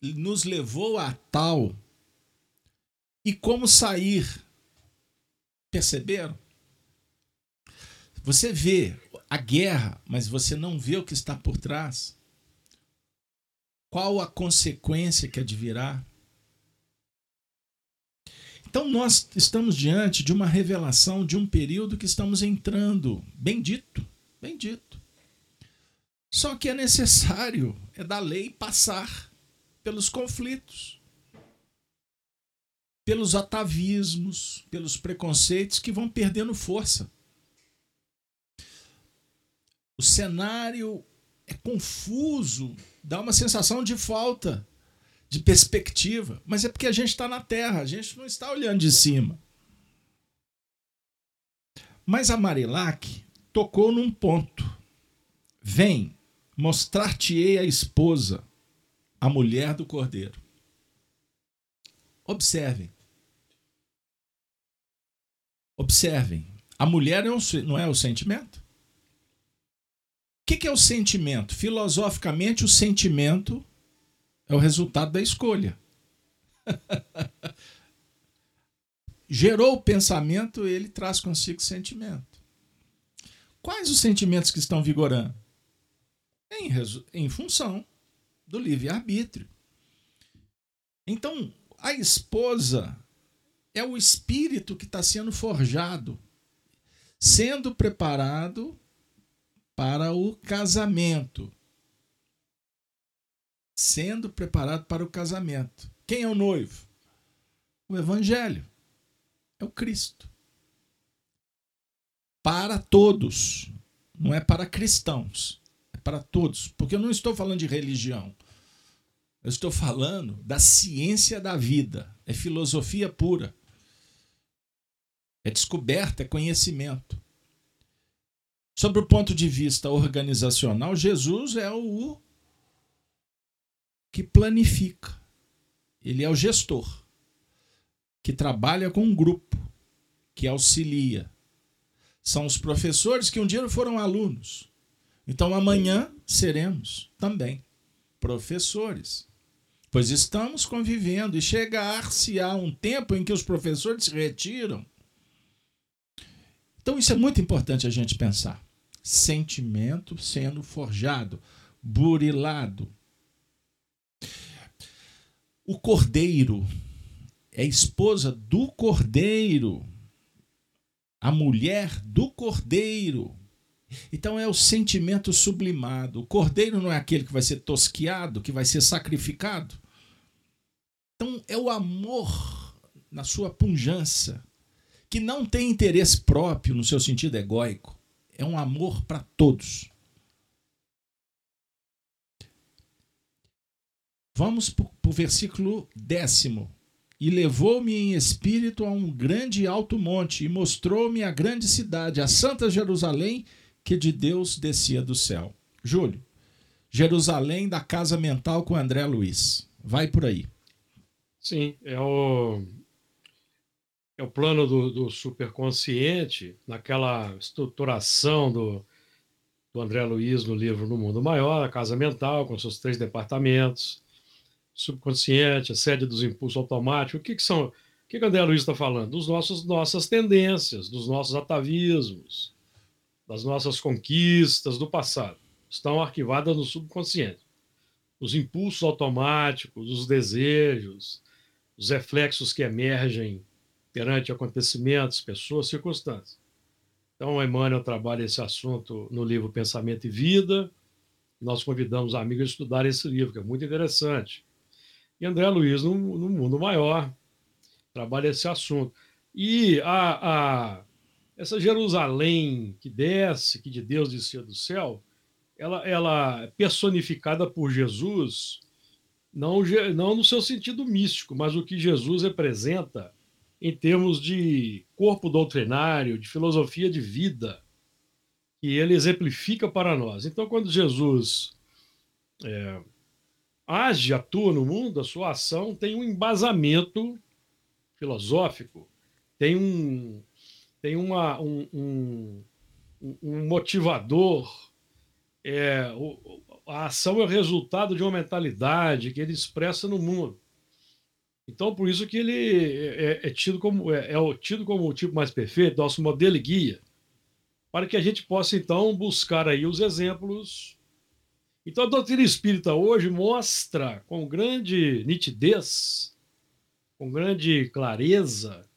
nos levou a tal e como sair. Perceberam? Você vê a guerra, mas você não vê o que está por trás. Qual a consequência que advirá? Então, nós estamos diante de uma revelação de um período que estamos entrando. Bendito, bendito. Só que é necessário, é da lei, passar pelos conflitos pelos atavismos, pelos preconceitos que vão perdendo força. O cenário é confuso, dá uma sensação de falta de perspectiva, mas é porque a gente está na Terra, a gente não está olhando de cima. Mas a Marilac tocou num ponto. Vem, mostrar-te-ei a esposa, a mulher do cordeiro. Observem. Observem. A mulher não é o sentimento? O que é o sentimento? Filosoficamente, o sentimento é o resultado da escolha. [LAUGHS] Gerou o pensamento, ele traz consigo sentimento. Quais os sentimentos que estão vigorando? Em, em função do livre-arbítrio. Então, a esposa é o espírito que está sendo forjado, sendo preparado para o casamento. Sendo preparado para o casamento. Quem é o noivo? O Evangelho. É o Cristo. Para todos. Não é para cristãos. É para todos. Porque eu não estou falando de religião. Eu estou falando da ciência da vida. É filosofia pura. É descoberta, é conhecimento. Sobre o ponto de vista organizacional, Jesus é o que planifica. Ele é o gestor, que trabalha com um grupo, que auxilia. São os professores que um dia foram alunos. Então amanhã seremos também professores. Pois estamos convivendo e chegar-se-á um tempo em que os professores se retiram então, isso é muito importante a gente pensar. Sentimento sendo forjado, burilado. O cordeiro é esposa do cordeiro, a mulher do cordeiro. Então é o sentimento sublimado. O cordeiro não é aquele que vai ser tosquiado, que vai ser sacrificado. Então é o amor na sua punjança que não tem interesse próprio no seu sentido egóico. É um amor para todos. Vamos para o versículo décimo. E levou-me em espírito a um grande alto monte, e mostrou-me a grande cidade, a Santa Jerusalém, que de Deus descia do céu. Júlio, Jerusalém da casa mental com André Luiz. Vai por aí.
Sim, é o é o plano do, do superconsciente, naquela estruturação do, do André Luiz no livro No Mundo Maior, a casa mental, com seus três departamentos, subconsciente, a sede dos impulsos automáticos. O que, que são? O que, que André Luiz está falando? Dos nossos nossas tendências, dos nossos atavismos, das nossas conquistas do passado. Estão arquivadas no subconsciente. Os impulsos automáticos, os desejos, os reflexos que emergem perante acontecimentos, pessoas, circunstâncias. Então, Emmanuel trabalha esse assunto no livro Pensamento e Vida. Nós convidamos amigos a estudar esse livro, que é muito interessante. E André Luiz, no, no Mundo Maior, trabalha esse assunto. E a, a, essa Jerusalém que desce, que de Deus descia do céu, ela, ela é personificada por Jesus, não, não no seu sentido místico, mas o que Jesus representa em termos de corpo doutrinário, de filosofia de vida, que ele exemplifica para nós. Então, quando Jesus é, age, atua no mundo, a sua ação tem um embasamento filosófico, tem um, tem uma, um, um, um motivador. É, a ação é o resultado de uma mentalidade que ele expressa no mundo. Então, por isso que ele é, é, é tido como é, é, tido como o tipo mais perfeito, nosso modelo e guia, para que a gente possa então buscar aí os exemplos. Então, a doutrina espírita hoje mostra com grande nitidez, com grande clareza,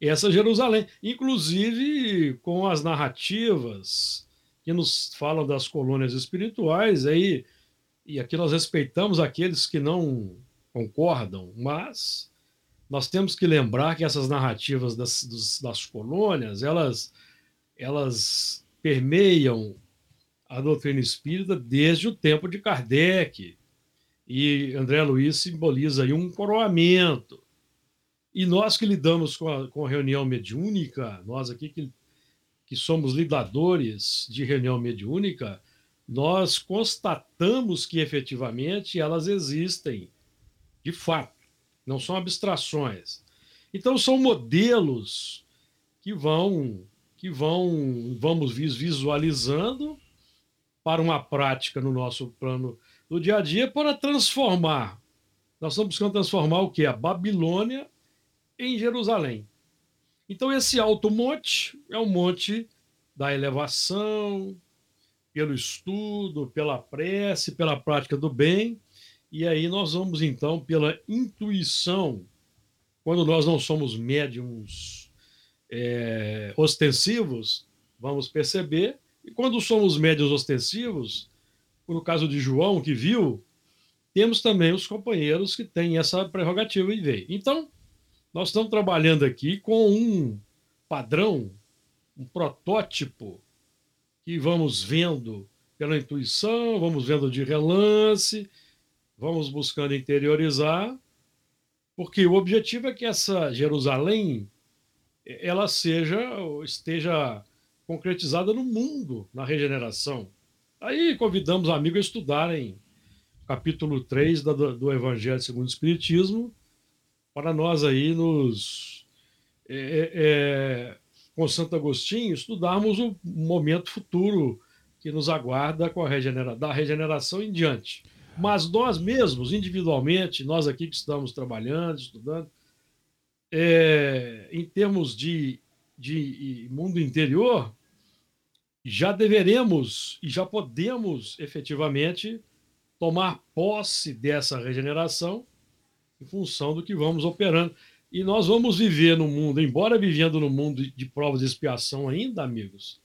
essa Jerusalém, inclusive com as narrativas que nos falam das colônias espirituais aí, e aqui nós respeitamos aqueles que não concordam, mas nós temos que lembrar que essas narrativas das, das colônias, elas, elas permeiam a doutrina espírita desde o tempo de Kardec. E André Luiz simboliza aí um coroamento. E nós que lidamos com a, com a reunião mediúnica, nós aqui que, que somos lidadores de reunião mediúnica, nós constatamos que efetivamente elas existem de fato, não são abstrações. Então são modelos que vão que vão vamos visualizando para uma prática no nosso plano do dia a dia para transformar. Nós estamos buscando transformar o que? A Babilônia em Jerusalém. Então esse alto monte é o monte da elevação, pelo estudo, pela prece, pela prática do bem, e aí nós vamos então pela intuição, quando nós não somos médiums é, ostensivos, vamos perceber, e quando somos médiums ostensivos, no caso de João, que viu temos também os companheiros que têm essa prerrogativa e veio. Então, nós estamos trabalhando aqui com um padrão, um protótipo que vamos vendo pela intuição, vamos vendo de relance, vamos buscando interiorizar, porque o objetivo é que essa Jerusalém ela seja esteja concretizada no mundo, na regeneração. Aí convidamos amigos a estudarem capítulo 3 do Evangelho segundo o Espiritismo, para nós aí nos é, é, é, com Santo Agostinho estudarmos o momento futuro que nos aguarda com a regenera da regeneração em diante. Mas nós mesmos, individualmente, nós aqui que estamos trabalhando, estudando, é, em termos de, de mundo interior, já deveremos e já podemos efetivamente tomar posse dessa regeneração em função do que vamos operando. E nós vamos viver no mundo, embora vivendo no mundo de provas de expiação ainda, amigos,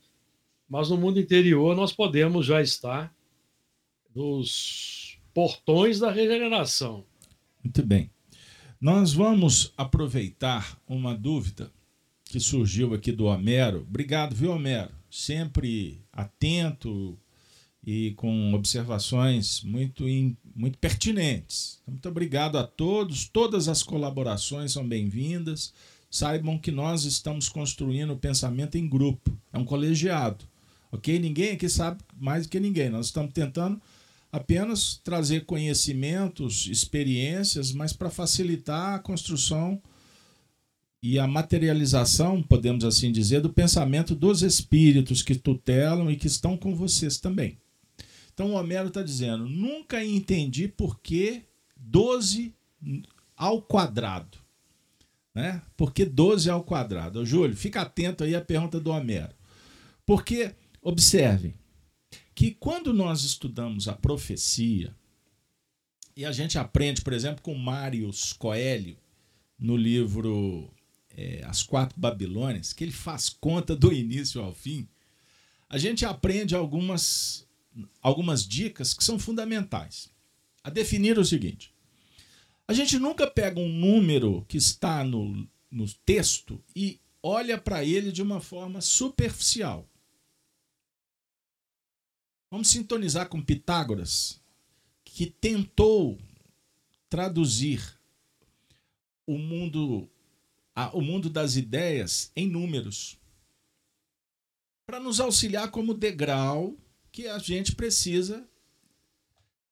mas no mundo interior nós podemos já estar nos portões da regeneração.
Muito bem. Nós vamos aproveitar uma dúvida que surgiu aqui do Homero. Obrigado, viu, Homero? Sempre atento e com observações muito, muito pertinentes. Então, muito obrigado a todos. Todas as colaborações são bem-vindas. Saibam que nós estamos construindo o pensamento em grupo. É um colegiado. Ok? Ninguém aqui sabe mais do que ninguém. Nós estamos tentando apenas trazer conhecimentos, experiências, mas para facilitar a construção e a materialização, podemos assim dizer, do pensamento dos espíritos que tutelam e que estão com vocês também. Então o Homero está dizendo: nunca entendi por que 12 ao quadrado. Né? Por que 12 ao quadrado? Ô, Júlio, fica atento aí à pergunta do Homero. Porque, observem, que quando nós estudamos a profecia, e a gente aprende, por exemplo, com Marius Coelho, no livro é, As Quatro Babilônias, que ele faz conta do início ao fim, a gente aprende algumas algumas dicas que são fundamentais. A definir o seguinte: a gente nunca pega um número que está no, no texto e olha para ele de uma forma superficial. Vamos sintonizar com Pitágoras, que tentou traduzir o mundo, o mundo das ideias em números, para nos auxiliar como degrau que a gente precisa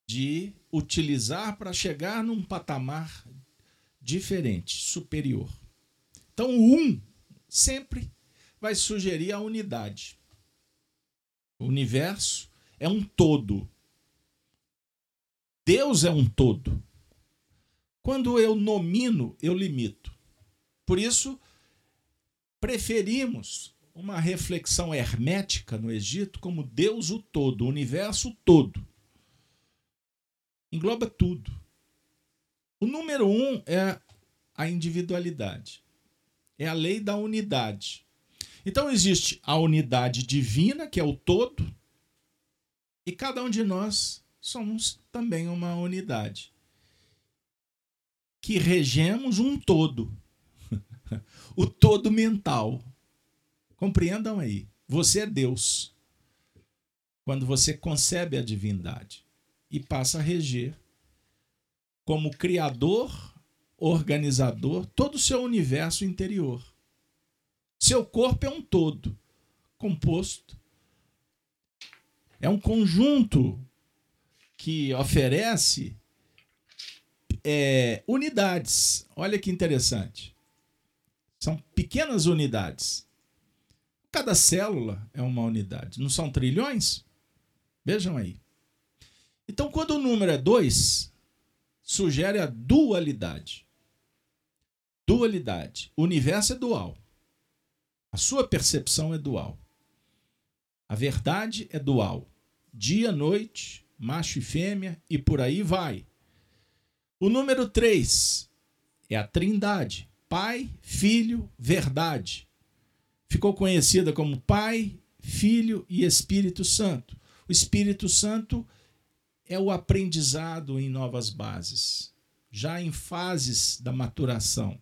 de utilizar para chegar num patamar diferente, superior. Então, o um sempre vai sugerir a unidade. O universo é um todo. Deus é um todo. Quando eu nomino, eu limito. Por isso, preferimos uma reflexão hermética no Egito como Deus o todo, o universo todo. Engloba tudo. O número um é a individualidade. É a lei da unidade. Então existe a unidade divina, que é o todo, e cada um de nós somos também uma unidade. Que regemos um todo. [LAUGHS] o todo mental Compreendam aí. Você é Deus. Quando você concebe a divindade e passa a reger como criador, organizador, todo o seu universo interior. Seu corpo é um todo, composto. É um conjunto que oferece é, unidades. Olha que interessante. São pequenas unidades Cada célula é uma unidade. Não são trilhões? Vejam aí. Então, quando o número é 2, sugere a dualidade. Dualidade. O universo é dual. A sua percepção é dual. A verdade é dual. Dia, noite, macho e fêmea e por aí vai. O número 3 é a trindade. Pai, Filho, Verdade ficou conhecida como Pai, Filho e Espírito Santo. O Espírito Santo é o aprendizado em novas bases, já em fases da maturação.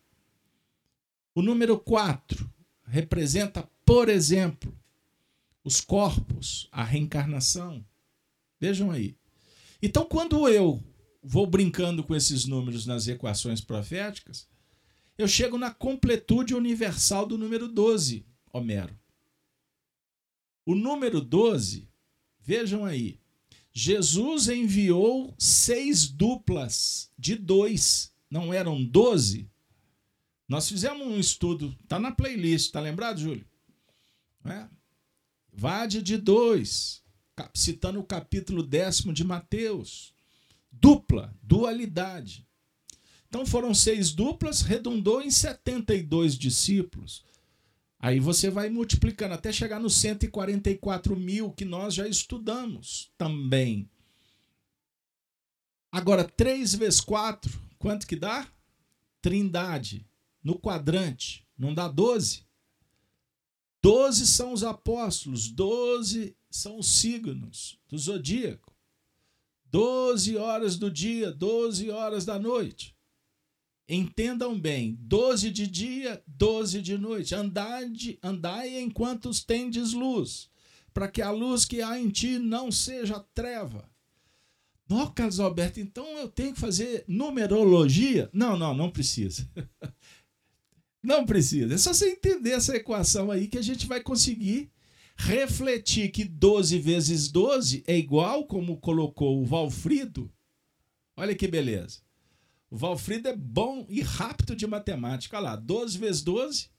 O número 4 representa, por exemplo, os corpos, a reencarnação. Vejam aí. Então, quando eu vou brincando com esses números nas equações proféticas, eu chego na completude universal do número 12, Homero. O número 12, vejam aí, Jesus enviou seis duplas de dois, não eram doze? Nós fizemos um estudo, está na playlist, está lembrado, Júlio? É? Vade de dois, citando o capítulo décimo de Mateus. Dupla, dualidade. Então foram seis duplas, redundou em 72 discípulos. Aí você vai multiplicando até chegar nos 144 mil que nós já estudamos também. Agora, 3 vezes 4, quanto que dá? Trindade. No quadrante, não dá 12? 12 são os apóstolos, 12 são os signos do zodíaco. 12 horas do dia, 12 horas da noite. Entendam bem: doze de dia, doze de noite. Andai, andai enquanto tendes luz, para que a luz que há em ti não seja treva. Não, Carlos Alberto, então eu tenho que fazer numerologia? Não, não, não precisa. [LAUGHS] não precisa. É só você entender essa equação aí que a gente vai conseguir refletir que 12 vezes 12 é igual, como colocou o Valfrido. Olha que beleza. Valfrido é bom e rápido de matemática. Olha lá, 12 vezes 12,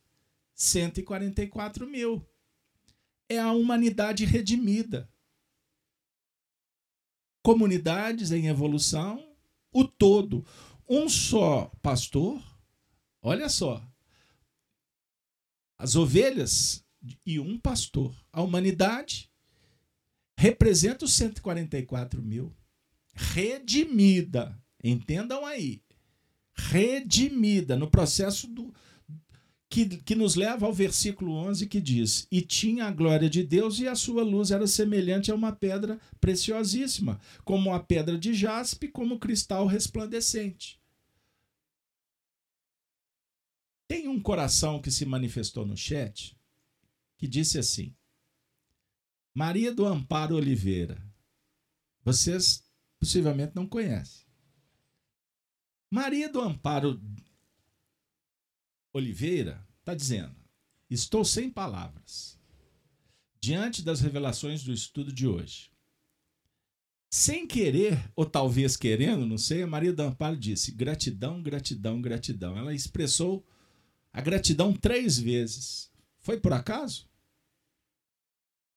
144 mil. É a humanidade redimida. Comunidades em evolução, o todo. Um só pastor, olha só. As ovelhas e um pastor. A humanidade representa os 144 mil. Redimida. Entendam aí redimida, no processo do, que, que nos leva ao versículo 11 que diz: E tinha a glória de Deus, e a sua luz era semelhante a uma pedra preciosíssima, como a pedra de jaspe, como cristal resplandecente. Tem um coração que se manifestou no chat que disse assim: Maria do Amparo Oliveira. Vocês possivelmente não conhecem. Maria do Amparo Oliveira está dizendo: Estou sem palavras diante das revelações do estudo de hoje. Sem querer, ou talvez querendo, não sei, a Maria do Amparo disse: gratidão, gratidão, gratidão. Ela expressou a gratidão três vezes. Foi por acaso?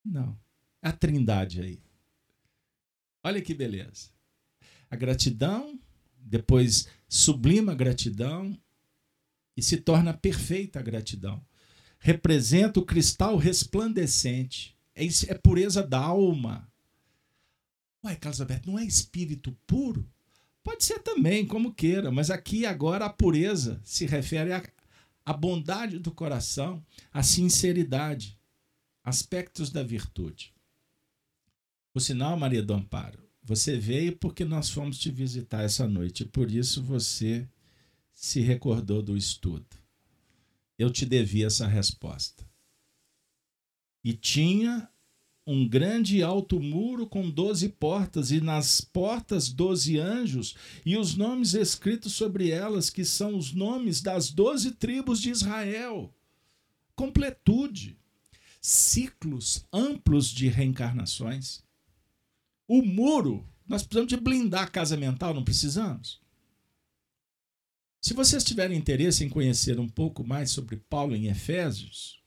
Não. É a trindade aí. Olha que beleza. A gratidão, depois sublima a gratidão e se torna perfeita a gratidão. Representa o cristal resplandecente. É, é pureza da alma. Ué, Carlos Alberto, não é espírito puro? Pode ser também, como queira, mas aqui agora a pureza se refere à, à bondade do coração, à sinceridade, aspectos da virtude. O sinal, Maria do Amparo, você veio porque nós fomos te visitar essa noite, por isso você se recordou do estudo. Eu te devi essa resposta. E tinha um grande alto muro com doze portas, e nas portas doze anjos, e os nomes escritos sobre elas, que são os nomes das doze tribos de Israel. Completude, ciclos amplos de reencarnações. O muro, nós precisamos de blindar a casa mental, não precisamos? Se vocês tiverem interesse em conhecer um pouco mais sobre Paulo em Efésios,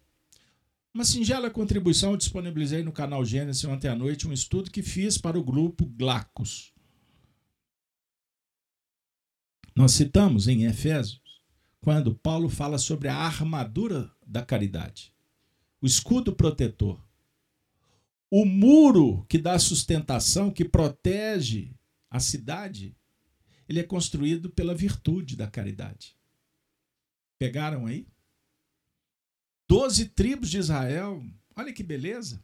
uma singela contribuição eu disponibilizei no canal Gênesis ontem à noite um estudo que fiz para o grupo Glacos. Nós citamos em Efésios quando Paulo fala sobre a armadura da caridade, o escudo protetor. O muro que dá sustentação, que protege a cidade, ele é construído pela virtude da caridade. Pegaram aí? Doze tribos de Israel, olha que beleza.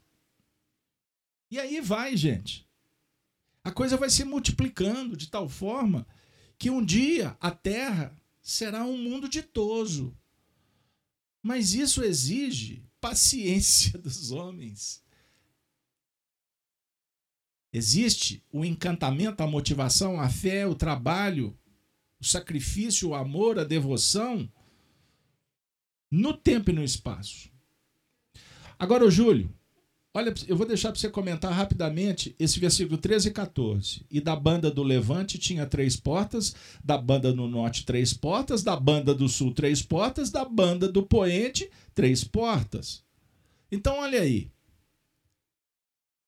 E aí vai, gente. A coisa vai se multiplicando de tal forma que um dia a Terra será um mundo ditoso. Mas isso exige paciência [LAUGHS] dos homens. Existe o encantamento, a motivação, a fé, o trabalho, o sacrifício, o amor, a devoção no tempo e no espaço. Agora, Júlio, olha, eu vou deixar para você comentar rapidamente esse versículo 13 e 14. E da banda do Levante tinha três portas, da banda do Norte, três portas, da banda do Sul, três portas, da banda do Poente, três portas. Então, olha aí.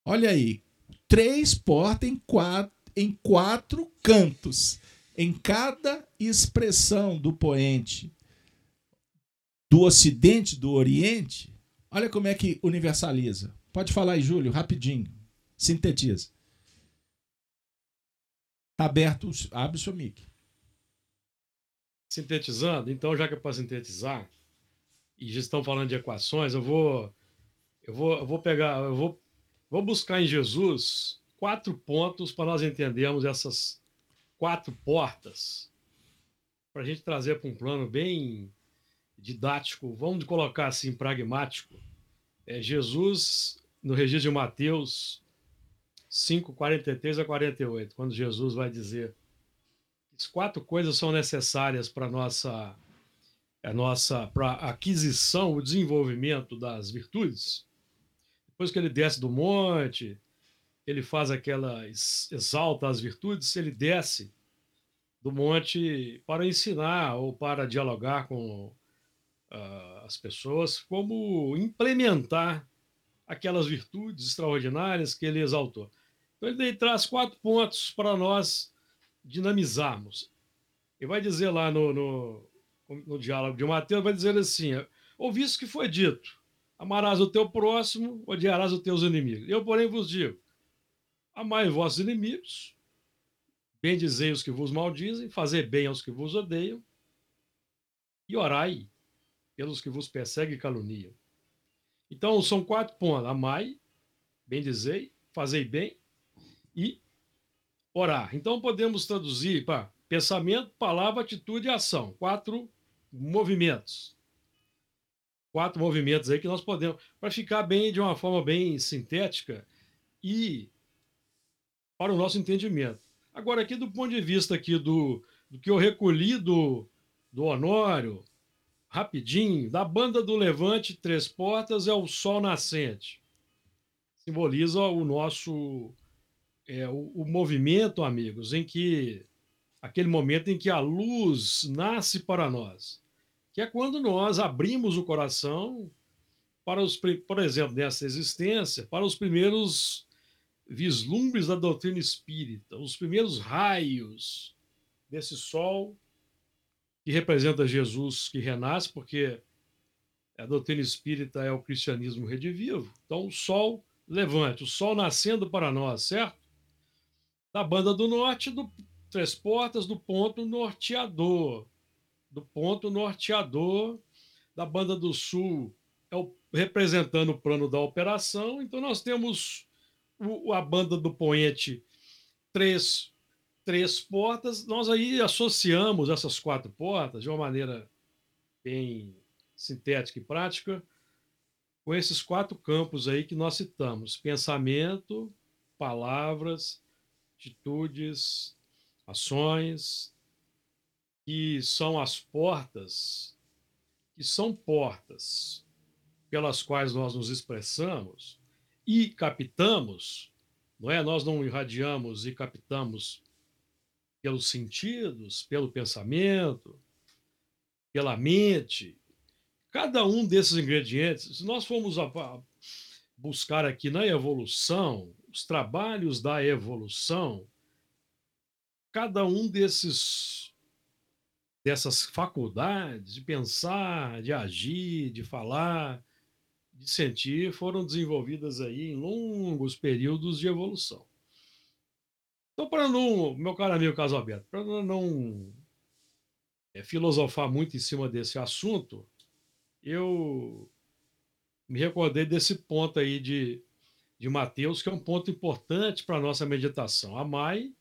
Olha aí. Três portas em quatro, em quatro cantos. Em cada expressão do poente do Ocidente, do Oriente, olha como é que universaliza. Pode falar aí, Júlio, rapidinho. Sintetiza. Está aberto, abre o seu mic.
Sintetizando, então, já que é para sintetizar, e já estão falando de equações, eu vou, eu vou, eu vou pegar, eu vou, vou buscar em Jesus quatro pontos para nós entendermos essas quatro portas, para a gente trazer para um plano bem didático, vamos colocar assim, pragmático, é Jesus, no registro de Mateus 5, 43 a 48, quando Jesus vai dizer que quatro coisas são necessárias para a nossa, a nossa pra aquisição, o desenvolvimento das virtudes. Depois que ele desce do monte, ele faz aquela, exalta as virtudes, ele desce do monte para ensinar ou para dialogar com uh, as pessoas, como implementar aquelas virtudes extraordinárias que ele exaltou. Então, ele traz quatro pontos para nós dinamizarmos. Ele vai dizer lá no, no, no diálogo de Mateus, vai dizer assim: ouviste que foi dito, amarás o teu próximo, odiarás os teus inimigos. Eu, porém, vos digo: amai vossos inimigos, bendizei os que vos maldizem, fazer bem aos que vos odeiam, e orai pelos que vos perseguem e caluniam. Então, são quatro pontos: amai, bendizei, fazei bem e orar. Então, podemos traduzir para pensamento, palavra, atitude e ação. Quatro movimentos. Quatro movimentos aí que nós podemos, para ficar bem de uma forma bem sintética e para o nosso entendimento. Agora, aqui do ponto de vista aqui do, do que eu recolhi do, do Honório, rapidinho, da banda do Levante, Três Portas, é o sol nascente. Simboliza o nosso é, o, o movimento, amigos, em que aquele momento em que a luz nasce para nós, que é quando nós abrimos o coração para os, por exemplo, nessa existência, para os primeiros vislumbres da doutrina espírita, os primeiros raios desse sol que representa Jesus que renasce, porque a doutrina espírita é o cristianismo redivivo. Então, o sol levante, o sol nascendo para nós, certo? Da banda do norte, do Três Portas, do ponto norteador. Do ponto norteador da banda do sul, é o, representando o plano da operação. Então, nós temos o, a banda do poente Três três portas, nós aí associamos essas quatro portas de uma maneira bem sintética e prática com esses quatro campos aí que nós citamos: pensamento, palavras, atitudes, ações, que são as portas, que são portas pelas quais nós nos expressamos e captamos, não é? Nós não irradiamos e captamos pelos sentidos, pelo pensamento, pela mente. Cada um desses ingredientes, se nós formos buscar aqui na evolução, os trabalhos da evolução, cada um desses dessas faculdades de pensar, de agir, de falar, de sentir, foram desenvolvidas aí em longos períodos de evolução. Então, para não, meu caro amigo Casalberto, para não é, filosofar muito em cima desse assunto, eu me recordei desse ponto aí de de Mateus, que é um ponto importante para a nossa meditação. Amai,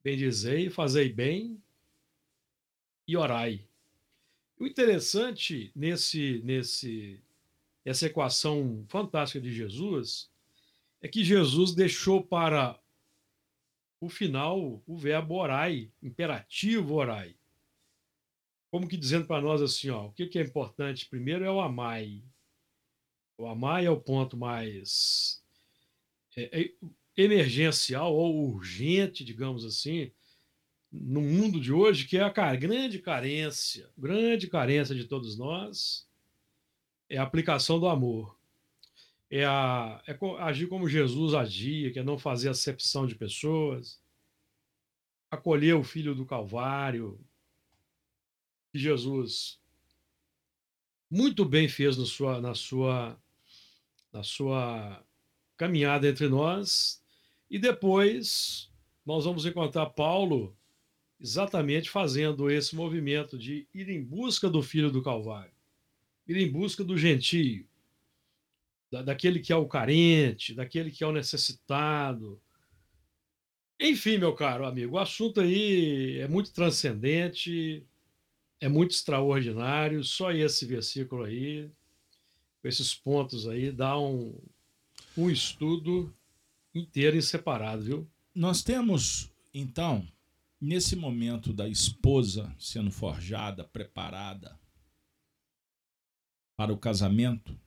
bendizei, fazei bem e orai. O interessante nesse, nesse, essa equação fantástica de Jesus é que Jesus deixou para o final o verbo orai, imperativo orai. Como que dizendo para nós assim, ó, o que, que é importante primeiro é o amai. O amai é o ponto mais é, é, emergencial ou urgente, digamos assim, no mundo de hoje, que é a grande carência, grande carência de todos nós, é a aplicação do amor. É, a, é agir como Jesus agia, que é não fazer acepção de pessoas, acolher o filho do Calvário, que Jesus muito bem fez na sua, na sua, na sua caminhada entre nós. E depois nós vamos encontrar Paulo exatamente fazendo esse movimento de ir em busca do filho do Calvário, ir em busca do gentio, da, daquele que é o carente, daquele que é o necessitado. Enfim, meu caro amigo, o assunto aí é muito transcendente, é muito extraordinário. Só esse versículo aí, com esses pontos aí, dá um, um estudo inteiro e separado, viu?
Nós temos, então, nesse momento da esposa sendo forjada, preparada para o casamento,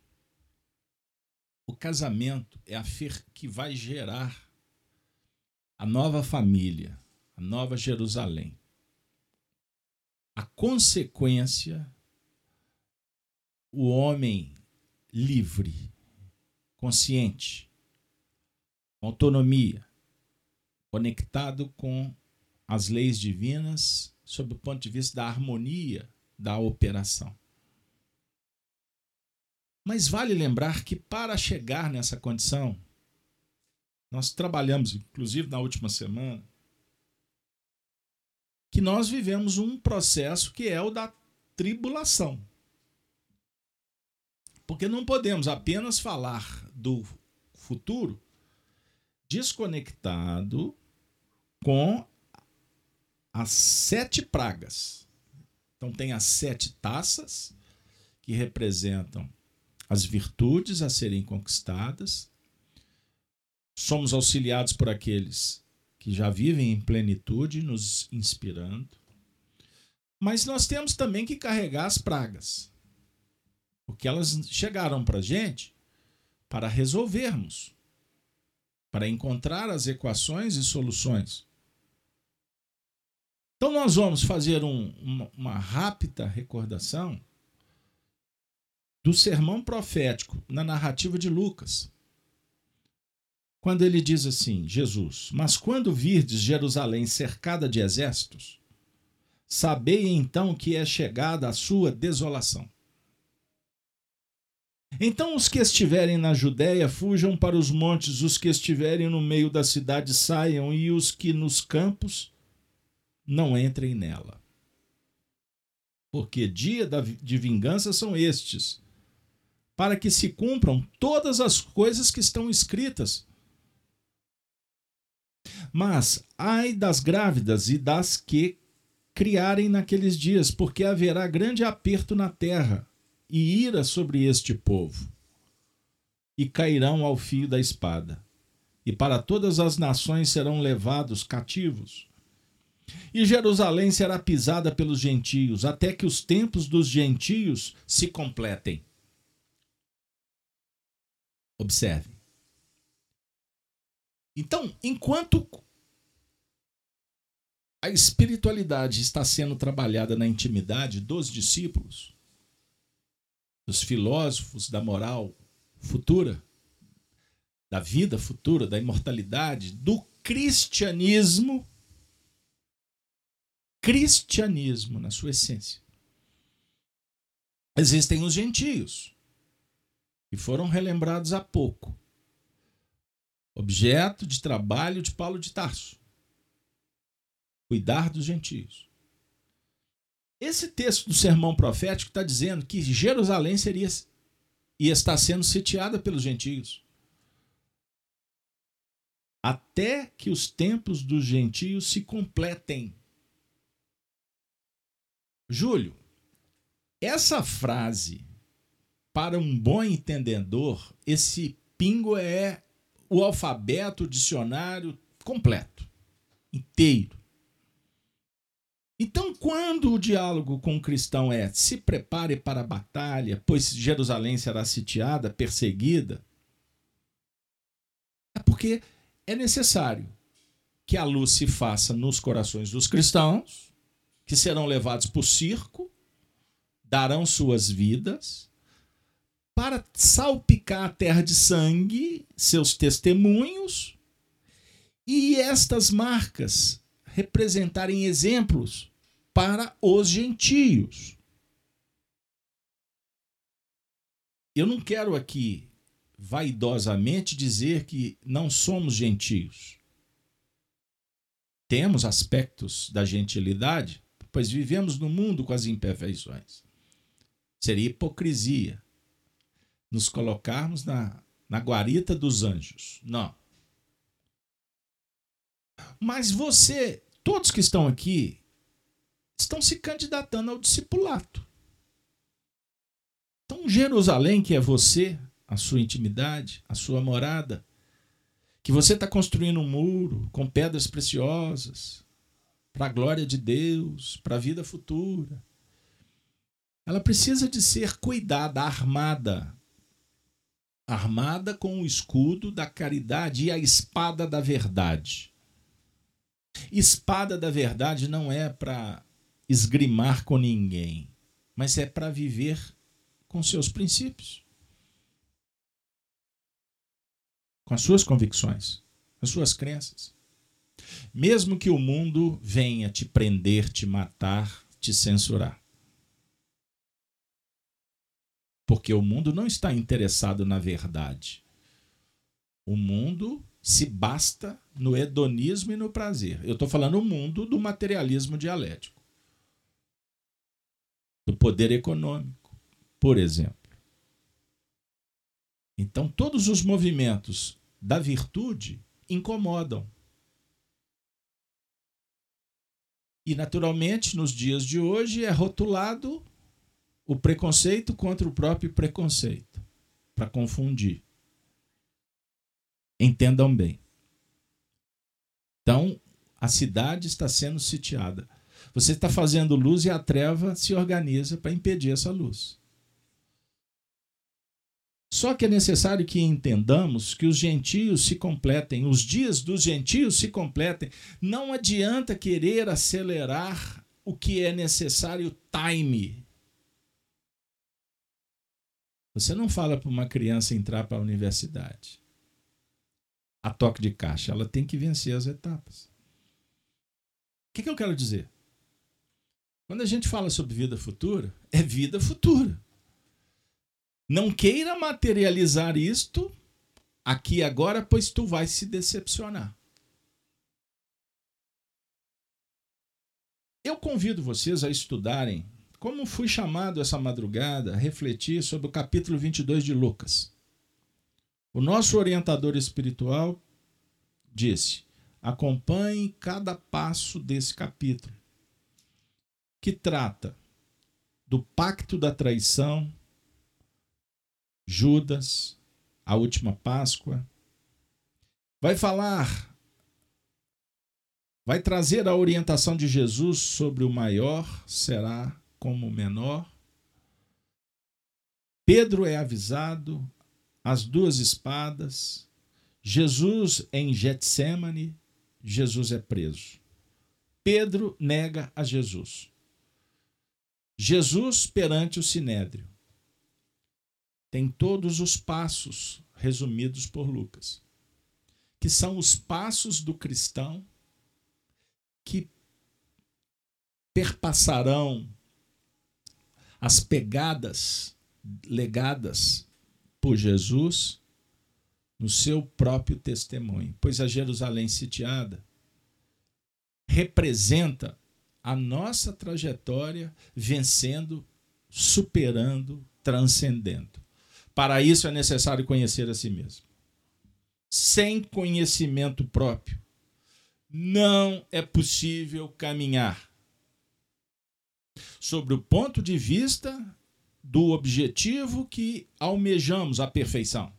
o casamento é a fer que vai gerar a nova família, a nova Jerusalém. A consequência, o homem livre, consciente, autonomia, conectado com as leis divinas sob o ponto de vista da harmonia da operação. Mas vale lembrar que para chegar nessa condição, nós trabalhamos, inclusive na última semana, que nós vivemos um processo que é o da tribulação. Porque não podemos apenas falar do futuro desconectado com as sete pragas. Então, tem as sete taças, que representam as virtudes a serem conquistadas. Somos auxiliados por aqueles que já vivem em plenitude, nos inspirando. Mas nós temos também que carregar as pragas, porque elas chegaram para a gente para resolvermos, para encontrar as equações e soluções. Então, nós vamos fazer um, uma, uma rápida recordação do sermão profético na narrativa de Lucas quando ele diz assim: Jesus, mas quando virdes Jerusalém cercada de exércitos, sabei então que é chegada a sua desolação. Então os que estiverem na Judéia fujam para os montes, os que estiverem no meio da cidade saiam, e os que nos campos não entrem nela. Porque dia de vingança são estes, para que se cumpram todas as coisas que estão escritas mas ai das grávidas e das que criarem naqueles dias, porque haverá grande aperto na terra e ira sobre este povo, e cairão ao fio da espada, e para todas as nações serão levados cativos. E Jerusalém será pisada pelos gentios, até que os tempos dos gentios se completem. Observe. Então, enquanto a espiritualidade está sendo trabalhada na intimidade dos discípulos, dos filósofos da moral futura, da vida futura, da imortalidade, do cristianismo, cristianismo na sua essência. Existem os gentios, que foram relembrados há pouco objeto de trabalho de Paulo de Tarso. Cuidar dos gentios. Esse texto do sermão profético está dizendo que Jerusalém seria e está sendo sitiada pelos gentios. até que os tempos dos gentios se completem. Júlio, essa frase, para um bom entendedor, esse pingo é o alfabeto, o dicionário completo, inteiro. Então, quando o diálogo com o cristão é se prepare para a batalha, pois Jerusalém será sitiada, perseguida, é porque é necessário que a luz se faça nos corações dos cristãos, que serão levados para o circo, darão suas vidas, para salpicar a terra de sangue, seus testemunhos, e estas marcas representarem exemplos para os gentios. Eu não quero aqui vaidosamente dizer que não somos gentios. Temos aspectos da gentilidade, pois vivemos no mundo com as imperfeições. Seria hipocrisia nos colocarmos na, na guarita dos anjos. Não. Mas você todos que estão aqui estão se candidatando ao discipulato. Então, Jerusalém, que é você, a sua intimidade, a sua morada, que você está construindo um muro com pedras preciosas para a glória de Deus, para a vida futura. Ela precisa de ser cuidada, armada. Armada com o escudo da caridade e a espada da verdade. Espada da verdade não é para esgrimar com ninguém, mas é para viver com seus princípios, com as suas convicções, as suas crenças. Mesmo que o mundo venha te prender, te matar, te censurar. Porque o mundo não está interessado na verdade. O mundo se basta no hedonismo e no prazer. Eu estou falando o mundo do materialismo dialético, do poder econômico, por exemplo. Então, todos os movimentos da virtude incomodam. E, naturalmente, nos dias de hoje é rotulado o preconceito contra o próprio preconceito, para confundir. Entendam bem. Então, a cidade está sendo sitiada. Você está fazendo luz e a treva se organiza para impedir essa luz. Só que é necessário que entendamos que os gentios se completem, os dias dos gentios se completem. Não adianta querer acelerar o que é necessário time. Você não fala para uma criança entrar para a universidade a toque de caixa. Ela tem que vencer as etapas. O que, que eu quero dizer? Quando a gente fala sobre vida futura, é vida futura. Não queira materializar isto aqui agora, pois tu vais se decepcionar. Eu convido vocês a estudarem como fui chamado essa madrugada a refletir sobre o capítulo 22 de Lucas. O nosso orientador espiritual disse: acompanhe cada passo desse capítulo, que trata do pacto da traição, Judas, a última Páscoa. Vai falar, vai trazer a orientação de Jesus sobre o maior será como o menor. Pedro é avisado as duas espadas. Jesus em Getsemane, Jesus é preso. Pedro nega a Jesus. Jesus perante o sinédrio. Tem todos os passos resumidos por Lucas, que são os passos do cristão que perpassarão as pegadas legadas por Jesus no seu próprio testemunho. Pois a Jerusalém sitiada representa a nossa trajetória vencendo, superando, transcendendo. Para isso é necessário conhecer a si mesmo. sem conhecimento próprio, não é possível caminhar sobre o ponto de vista do objetivo que almejamos a perfeição.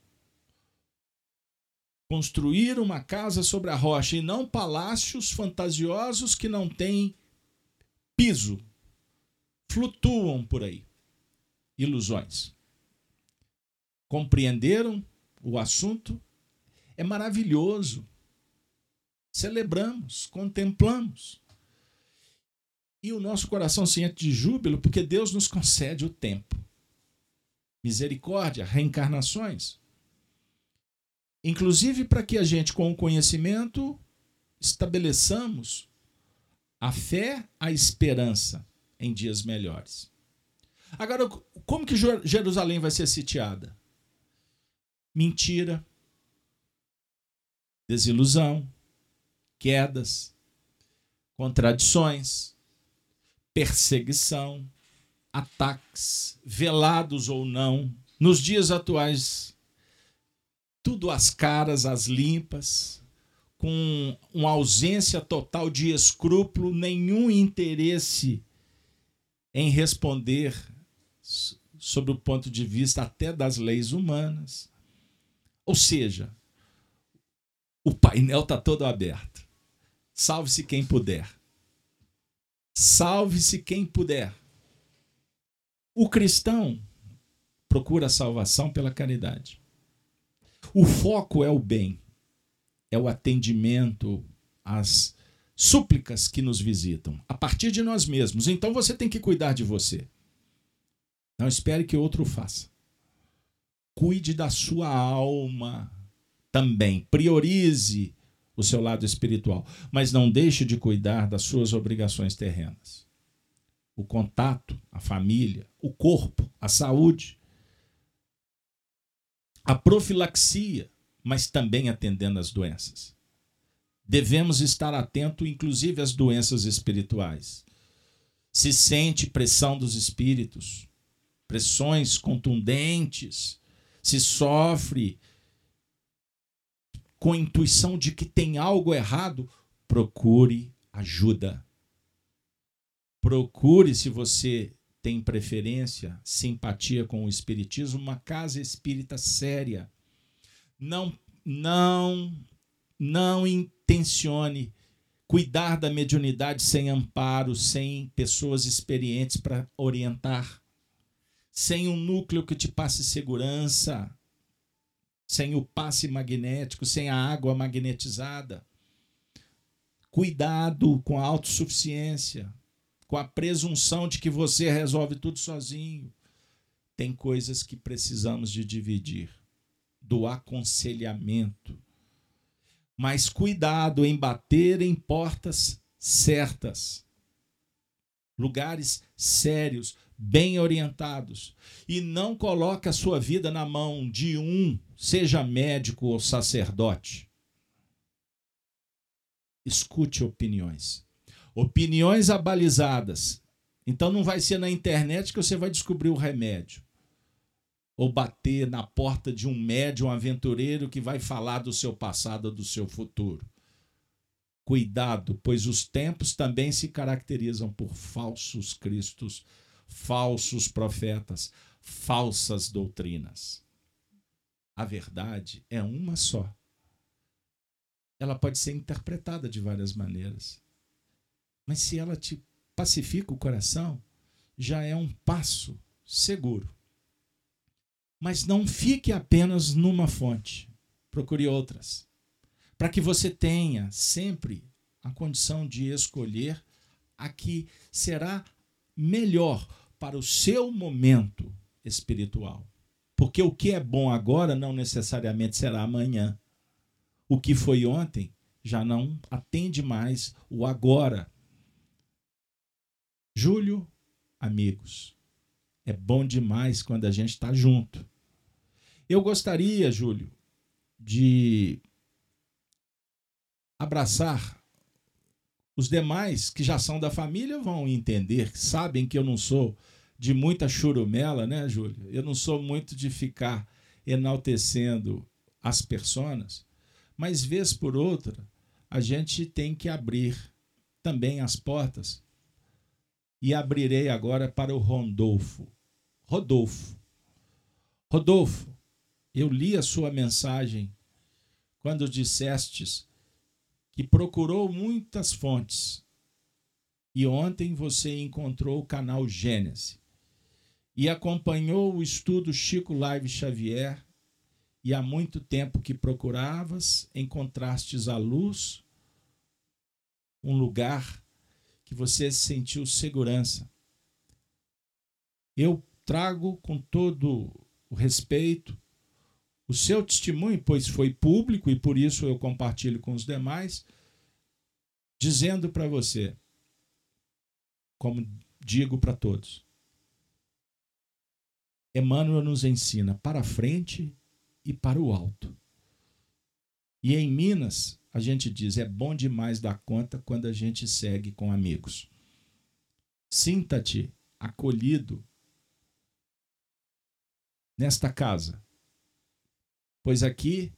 Construir uma casa sobre a rocha e não palácios fantasiosos que não têm piso, flutuam por aí. Ilusões. Compreenderam o assunto? É maravilhoso. Celebramos, contemplamos. E o nosso coração se enche de júbilo porque Deus nos concede o tempo. Misericórdia, reencarnações. Inclusive para que a gente, com o conhecimento, estabeleçamos a fé, a esperança em dias melhores. Agora, como que Jerusalém vai ser sitiada? Mentira, desilusão, quedas, contradições, perseguição, ataques, velados ou não, nos dias atuais, tudo às caras, às limpas, com uma ausência total de escrúpulo, nenhum interesse em responder sobre o ponto de vista até das leis humanas. Ou seja, o painel está todo aberto. Salve-se quem puder. Salve-se quem puder. O cristão procura a salvação pela caridade. O foco é o bem, é o atendimento às súplicas que nos visitam, a partir de nós mesmos. Então você tem que cuidar de você. Não espere que outro faça. Cuide da sua alma também. Priorize o seu lado espiritual, mas não deixe de cuidar das suas obrigações terrenas. O contato, a família, o corpo, a saúde, a profilaxia, mas também atendendo às doenças. Devemos estar atento inclusive às doenças espirituais. Se sente pressão dos espíritos, pressões contundentes, se sofre com a intuição de que tem algo errado, procure ajuda. Procure, se você tem preferência, simpatia com o espiritismo, uma casa espírita séria. Não não não intencione cuidar da mediunidade sem amparo, sem pessoas experientes para orientar, sem um núcleo que te passe segurança, sem o passe magnético, sem a água magnetizada. Cuidado com a autossuficiência, com a presunção de que você resolve tudo sozinho. Tem coisas que precisamos de dividir, do aconselhamento. Mas cuidado em bater em portas certas, lugares sérios, bem orientados, e não coloque a sua vida na mão de um seja médico ou sacerdote, escute opiniões. Opiniões abalizadas. Então não vai ser na internet que você vai descobrir o remédio. Ou bater na porta de um médium aventureiro que vai falar do seu passado do seu futuro. Cuidado, pois os tempos também se caracterizam por falsos cristos, falsos profetas, falsas doutrinas. A verdade é uma só. Ela pode ser interpretada de várias maneiras. Mas se ela te pacifica o coração, já é um passo seguro. Mas não fique apenas numa fonte. Procure outras. Para que você tenha sempre a condição de escolher a que será melhor para o seu momento espiritual. Porque o que é bom agora não necessariamente será amanhã. O que foi ontem já não atende mais o agora. Júlio, amigos, é bom demais quando a gente está junto. Eu gostaria, Júlio, de abraçar os demais que já são da família vão entender, sabem que eu não sou de muita churumela, né, Júlio? Eu não sou muito de ficar enaltecendo as personas, Mas, vez por outra, a gente tem que abrir também as portas. E abrirei agora para o Rondolfo. Rodolfo. Rodolfo, eu li a sua mensagem quando dissestes que procurou muitas fontes e ontem você encontrou o canal Gênesis e acompanhou o estudo Chico Live Xavier e há muito tempo que procuravas, encontrastes a luz, um lugar que você sentiu segurança. Eu trago com todo o respeito o seu testemunho, pois foi público e por isso eu compartilho com os demais, dizendo para você, como digo para todos, Emmanuel nos ensina para frente e para o alto. E em Minas, a gente diz: é bom demais dar conta quando a gente segue com amigos. Sinta-te acolhido nesta casa, pois aqui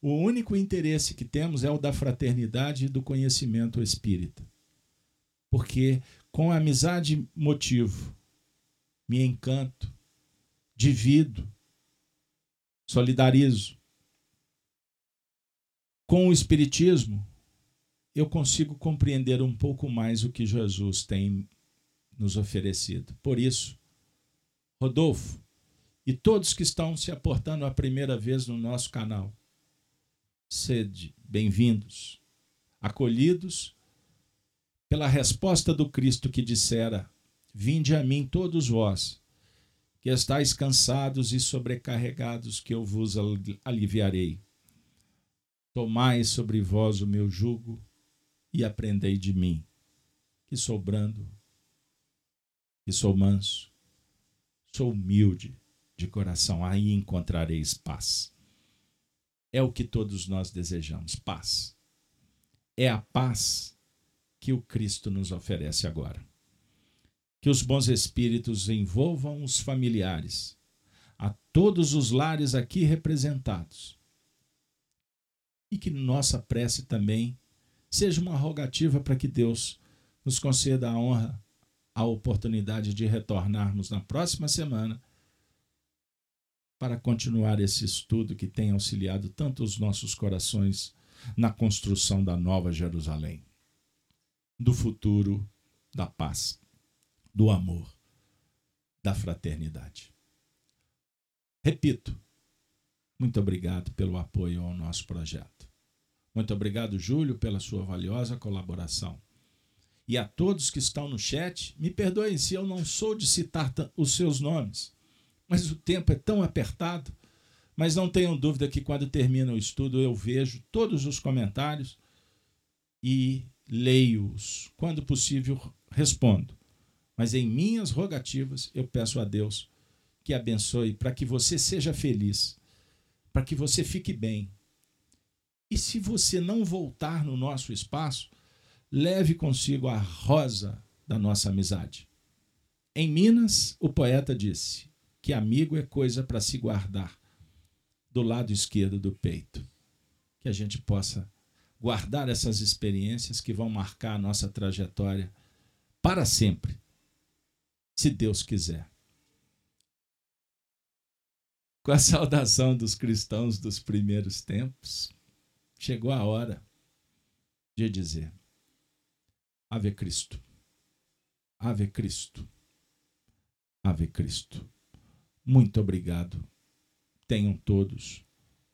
o único interesse que temos é o da fraternidade e do conhecimento espírita. Porque com a amizade motivo, me encanto, divido, solidarizo. Com o Espiritismo, eu consigo compreender um pouco mais o que Jesus tem nos oferecido. Por isso, Rodolfo e todos que estão se aportando a primeira vez no nosso canal, sede bem-vindos, acolhidos pela resposta do Cristo que dissera: Vinde a mim todos vós que estáis cansados e sobrecarregados, que eu vos aliviarei. Tomai sobre vós o meu jugo e aprendei de mim, que sou brando, que sou manso, sou humilde de coração, aí encontrareis paz. É o que todos nós desejamos, paz. É a paz que o Cristo nos oferece agora que os bons espíritos envolvam os familiares, a todos os lares aqui representados. E que nossa prece também seja uma rogativa para que Deus nos conceda a honra, a oportunidade de retornarmos na próxima semana para continuar esse estudo que tem auxiliado tanto os nossos corações na construção da nova Jerusalém, do futuro da paz do amor, da fraternidade. Repito, muito obrigado pelo apoio ao nosso projeto. Muito obrigado, Júlio, pela sua valiosa colaboração. E a todos que estão no chat, me perdoem se eu não sou de citar os seus nomes, mas o tempo é tão apertado. Mas não tenham dúvida que quando termina o estudo eu vejo todos os comentários e leio-os. Quando possível, respondo. Mas em minhas rogativas, eu peço a Deus que abençoe para que você seja feliz, para que você fique bem. E se você não voltar no nosso espaço, leve consigo a rosa da nossa amizade. Em Minas, o poeta disse que amigo é coisa para se guardar do lado esquerdo do peito. Que a gente possa guardar essas experiências que vão marcar a nossa trajetória para sempre se Deus quiser. Com a [LAUGHS] saudação dos cristãos dos primeiros tempos, chegou a hora de dizer: Ave Cristo, Ave Cristo, Ave Cristo. Muito obrigado. Tenham todos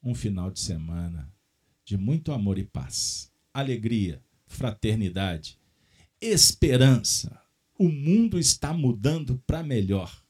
um final de semana de muito amor e paz, alegria, fraternidade, esperança o mundo está mudando para melhor.